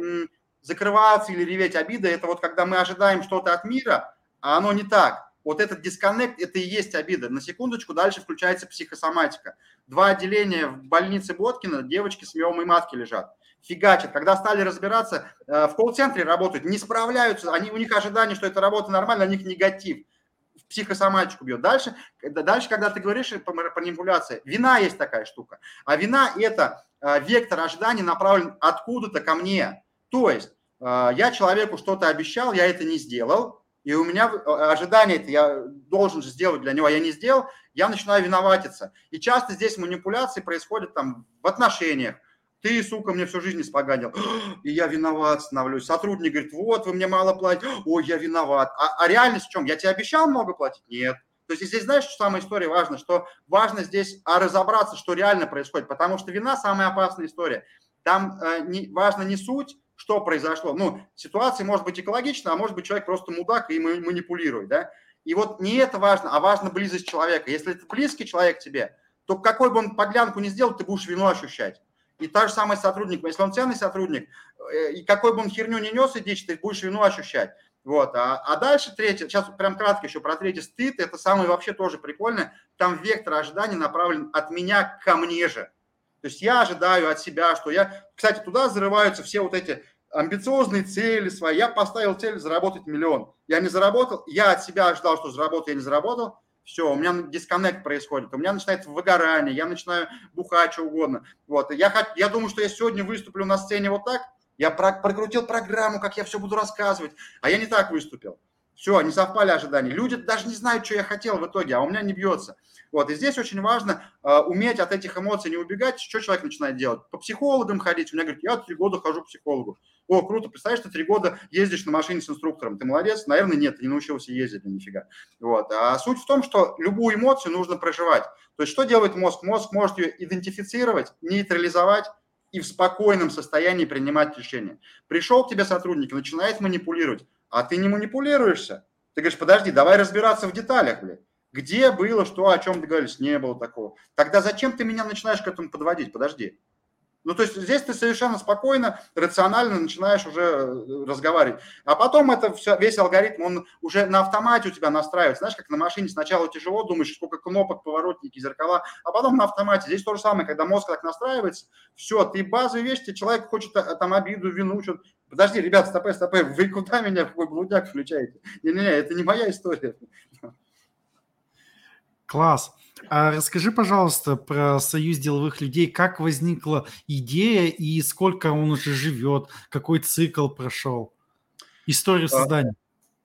закрываться или реветь обида, это вот когда мы ожидаем что-то от мира, а оно не так. Вот этот дисконнект, это и есть обида. На секундочку дальше включается психосоматика. Два отделения в больнице Боткина, девочки с миомой матки лежат. Фигачат. Когда стали разбираться, э, в колл-центре работают, не справляются, они, у них ожидание, что эта работа нормальная, у них негатив. В психосоматику бьет. Дальше, дальше, когда ты говоришь по манипуляции, вина есть такая штука. А вина – это э, вектор ожидания направлен откуда-то ко мне. То есть я человеку что-то обещал, я это не сделал, и у меня а, ожидание это я должен же сделать для него, а я не сделал, я начинаю виноватиться. И часто здесь манипуляции происходят там в отношениях. ты, сука, мне всю жизнь испоганил, и я виноват становлюсь. Сотрудник говорит, вот, вы мне мало платите, ой, я виноват. А, а реальность в чем? Я тебе обещал много платить? Нет. То есть здесь, знаешь, что самая история важна? Что важно здесь а, разобраться, что реально происходит, потому что вина – самая опасная история. Там э, не, важно не суть, что произошло. Ну, ситуация может быть экологична, а может быть человек просто мудак и манипулирует, да? И вот не это важно, а важна близость человека. Если это близкий человек тебе, то какой бы он подлянку не сделал, ты будешь вину ощущать. И та же самый сотрудник, если он ценный сотрудник, э, и какой бы он херню не нес и дичь, ты будешь вину ощущать. Вот. А, а дальше третье, сейчас прям кратко еще про третий стыд, это самый вообще тоже прикольно. Там вектор ожидания направлен от меня ко мне же. То есть я ожидаю от себя, что я... Кстати, туда зарываются все вот эти амбициозные цели свои. Я поставил цель заработать миллион. Я не заработал, я от себя ожидал, что заработаю, я не заработал. Все, у меня дисконнект происходит, у меня начинает выгорание, я начинаю бухать, что угодно. Вот, я, я думаю, что я сегодня выступлю на сцене вот так, я прокрутил программу, как я все буду рассказывать, а я не так выступил. Все, не совпали ожидания. Люди даже не знают, что я хотел в итоге, а у меня не бьется. Вот, и здесь очень важно э, уметь от этих эмоций не убегать. Что человек начинает делать? По психологам ходить. У меня говорит, я три года хожу к психологу. О, круто, представляешь, ты три года ездишь на машине с инструктором. Ты молодец? Наверное, нет, ты не научился ездить, да нифига. Вот. А суть в том, что любую эмоцию нужно проживать. То есть что делает мозг? Мозг может ее идентифицировать, нейтрализовать, и в спокойном состоянии принимать решения. Пришел к тебе сотрудник, начинает манипулировать, а ты не манипулируешься. Ты говоришь, подожди, давай разбираться в деталях, блядь. Где было, что, о чем договорились, не было такого. Тогда зачем ты меня начинаешь к этому подводить? Подожди. Ну, то есть здесь ты совершенно спокойно, рационально начинаешь уже э, разговаривать. А потом это все, весь алгоритм, он уже на автомате у тебя настраивается. Знаешь, как на машине сначала тяжело, думаешь, сколько кнопок, поворотники, зеркала, а потом на автомате. Здесь то же самое, когда мозг так настраивается, все, ты базовые вещи, человек хочет э, там обиду, вину, что Подожди, ребят, стопэ, стопэ, вы куда меня, какой блудняк включаете? Не-не-не, это не моя история. Класс. А расскажи, пожалуйста, про Союз деловых людей. Как возникла идея и сколько он уже живет? Какой цикл прошел? Историю а, создания.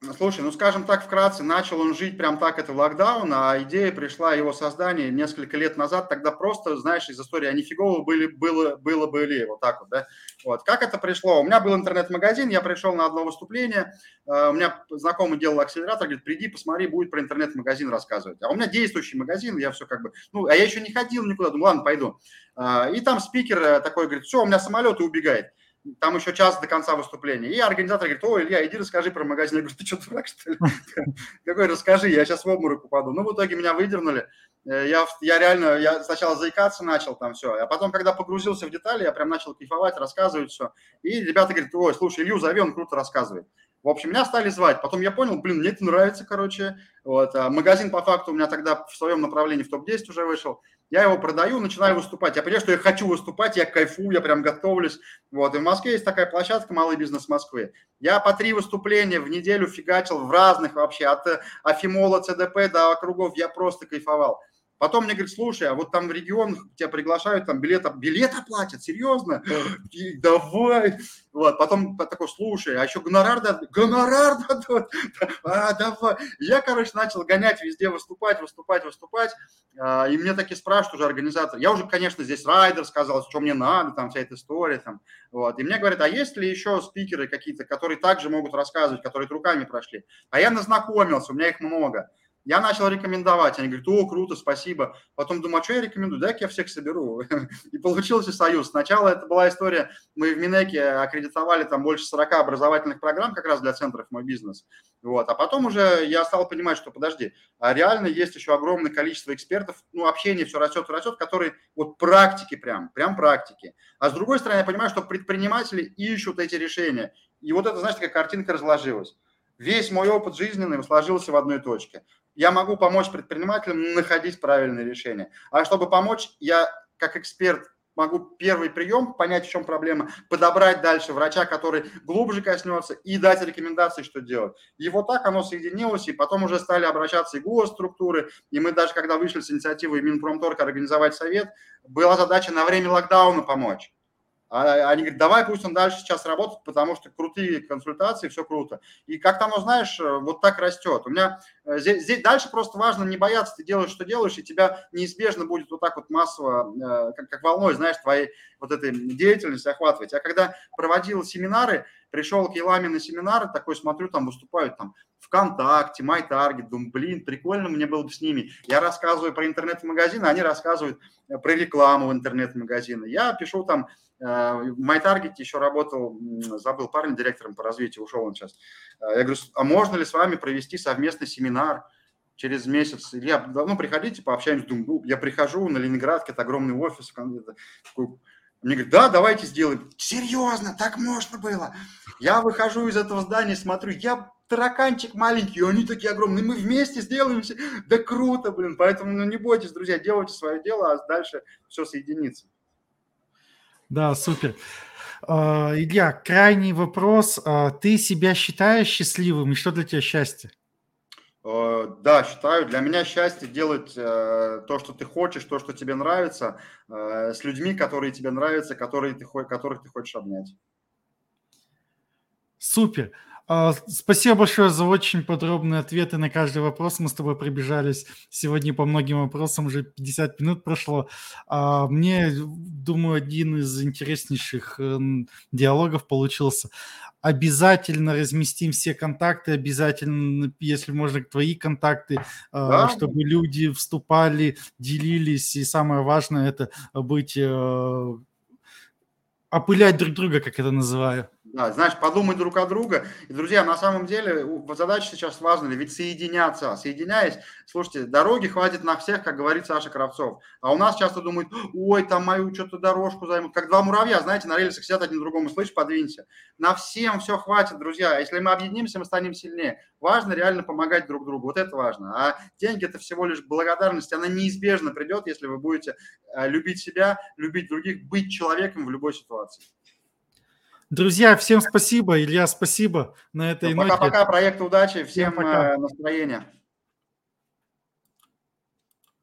Слушай, ну скажем так вкратце, начал он жить прям так это локдаун, а идея пришла его создание несколько лет назад, тогда просто, знаешь, из истории, а нифигово были, было, было были, вот так вот, да. Вот. Как это пришло? У меня был интернет-магазин, я пришел на одно выступление, э, у меня знакомый делал акселератор, говорит, приди, посмотри, будет про интернет-магазин рассказывать. А у меня действующий магазин, я все как бы, ну, а я еще не ходил никуда, думаю, ладно, пойду. Э, и там спикер э, такой говорит, все, у меня самолет и убегает там еще час до конца выступления. И организатор говорит, о, Илья, иди расскажи про магазин. Я говорю, ты что, дурак, что ли? Какой расскажи, я сейчас в обморок упаду. Ну, в итоге меня выдернули. Э, я, я реально, я сначала заикаться начал там все, а потом, когда погрузился в детали, я прям начал кайфовать, рассказывать все. И ребята говорят, ой, слушай, Илью зови, он круто рассказывает. В общем, меня стали звать. Потом я понял, блин, мне это нравится, короче. Вот. А магазин по факту у меня тогда в своем направлении в топ-10 уже вышел. Я его продаю, начинаю выступать. Я понимаю, что я хочу выступать, я кайфую, я прям готовлюсь. Вот. И в Москве есть такая площадка «Малый бизнес Москвы». Я по три выступления в неделю фигачил в разных вообще, от Афимола, ЦДП до округов. Я просто кайфовал. Потом мне говорит, слушай, а вот там в регион тебя приглашают, там билет, билет оплатят, серьезно? И давай. Вот, потом такой, слушай, а еще гонорар дадут? Гонорар дадут? А, давай. Я, короче, начал гонять везде, выступать, выступать, выступать. А, и мне таки спрашивают уже организатор. Я уже, конечно, здесь райдер сказал, что мне надо, там вся эта история. Там. Вот. И мне говорят, а есть ли еще спикеры какие-то, которые также могут рассказывать, которые руками прошли? А я назнакомился, у меня их много. Я начал рекомендовать, они говорят, о, круто, спасибо. Потом думаю, а что я рекомендую? Дай-ка я всех соберу. И получился союз. Сначала это была история, мы в Минеке аккредитовали там больше 40 образовательных программ как раз для центров «Мой бизнес». Вот. А потом уже я стал понимать, что подожди, а реально есть еще огромное количество экспертов, ну, общение все растет, растет, которые вот практики прям, прям практики. А с другой стороны, я понимаю, что предприниматели ищут эти решения. И вот это, знаешь, такая картинка разложилась. Весь мой опыт жизненный сложился в одной точке я могу помочь предпринимателям находить правильные решения. А чтобы помочь, я как эксперт могу первый прием, понять, в чем проблема, подобрать дальше врача, который глубже коснется, и дать рекомендации, что делать. И вот так оно соединилось, и потом уже стали обращаться и госструктуры, и мы даже, когда вышли с инициативой Минпромторг организовать совет, была задача на время локдауна помочь. А они говорят, давай пусть он дальше сейчас работает, потому что крутые консультации, все круто. И как оно, знаешь, э, вот так растет. У меня э, здесь, здесь дальше просто важно не бояться, ты делаешь, что делаешь, и тебя неизбежно будет вот так вот массово, э, как, как волной, знаешь, твоей вот этой деятельности охватывать. А когда проводил семинары, пришел к Еламе на семинары, такой смотрю, там выступают там ВКонтакте, MyTarget, думаю, блин, прикольно мне было бы с ними. Я рассказываю про интернет-магазины, они рассказывают про рекламу в интернет-магазины. Я пишу там в MyTarget еще работал, забыл парень, директором по развитию, ушел он сейчас. Э, я говорю, а можно ли с вами провести совместный семинар через месяц? Илья, ну, приходите, пообщаемся. Думаю, «Ну, я прихожу на Ленинград, это огромный офис. Мне говорят, да, давайте сделаем. Серьезно, так можно было. Я выхожу из этого здания, смотрю, я тараканчик маленький, они такие огромные, мы вместе сделаем все. Да круто, блин. Поэтому ну, не бойтесь, друзья, делайте свое дело, а дальше все соединится. Да, супер. А, Илья, крайний вопрос. А, ты себя считаешь счастливым? И что для тебя счастье? А, да, считаю. Для меня счастье делать э, то, что ты хочешь, то, что тебе нравится, э, с людьми, которые тебе нравятся, которые ты, которых ты хочешь обнять. Супер. А, спасибо большое за очень подробные ответы на каждый вопрос. Мы с тобой пробежались сегодня по многим вопросам, уже 50 минут прошло. А, мне, думаю, один из интереснейших эм, диалогов получился. Обязательно разместим все контакты, обязательно, если можно, твои контакты, а, да. чтобы люди вступали, делились. И самое важное – это быть э, опылять друг друга, как это называю. Да, знаешь, подумать друг о друга. И, друзья, на самом деле задача сейчас важная, ведь соединяться. Соединяясь, слушайте, дороги хватит на всех, как говорит Саша Кравцов. А у нас часто думают, ой, там мою что-то дорожку займут. Как два муравья, знаете, на рельсах сидят один другому, слышь, подвинься. На всем все хватит, друзья. Если мы объединимся, мы станем сильнее. Важно реально помогать друг другу, вот это важно. А деньги – это всего лишь благодарность, она неизбежно придет, если вы будете э, любить себя, любить других, быть человеком в любой ситуации. Друзья, всем спасибо. Илья, спасибо на этой ну, Пока-пока, проект удачи, всем, всем пока. Э, настроения.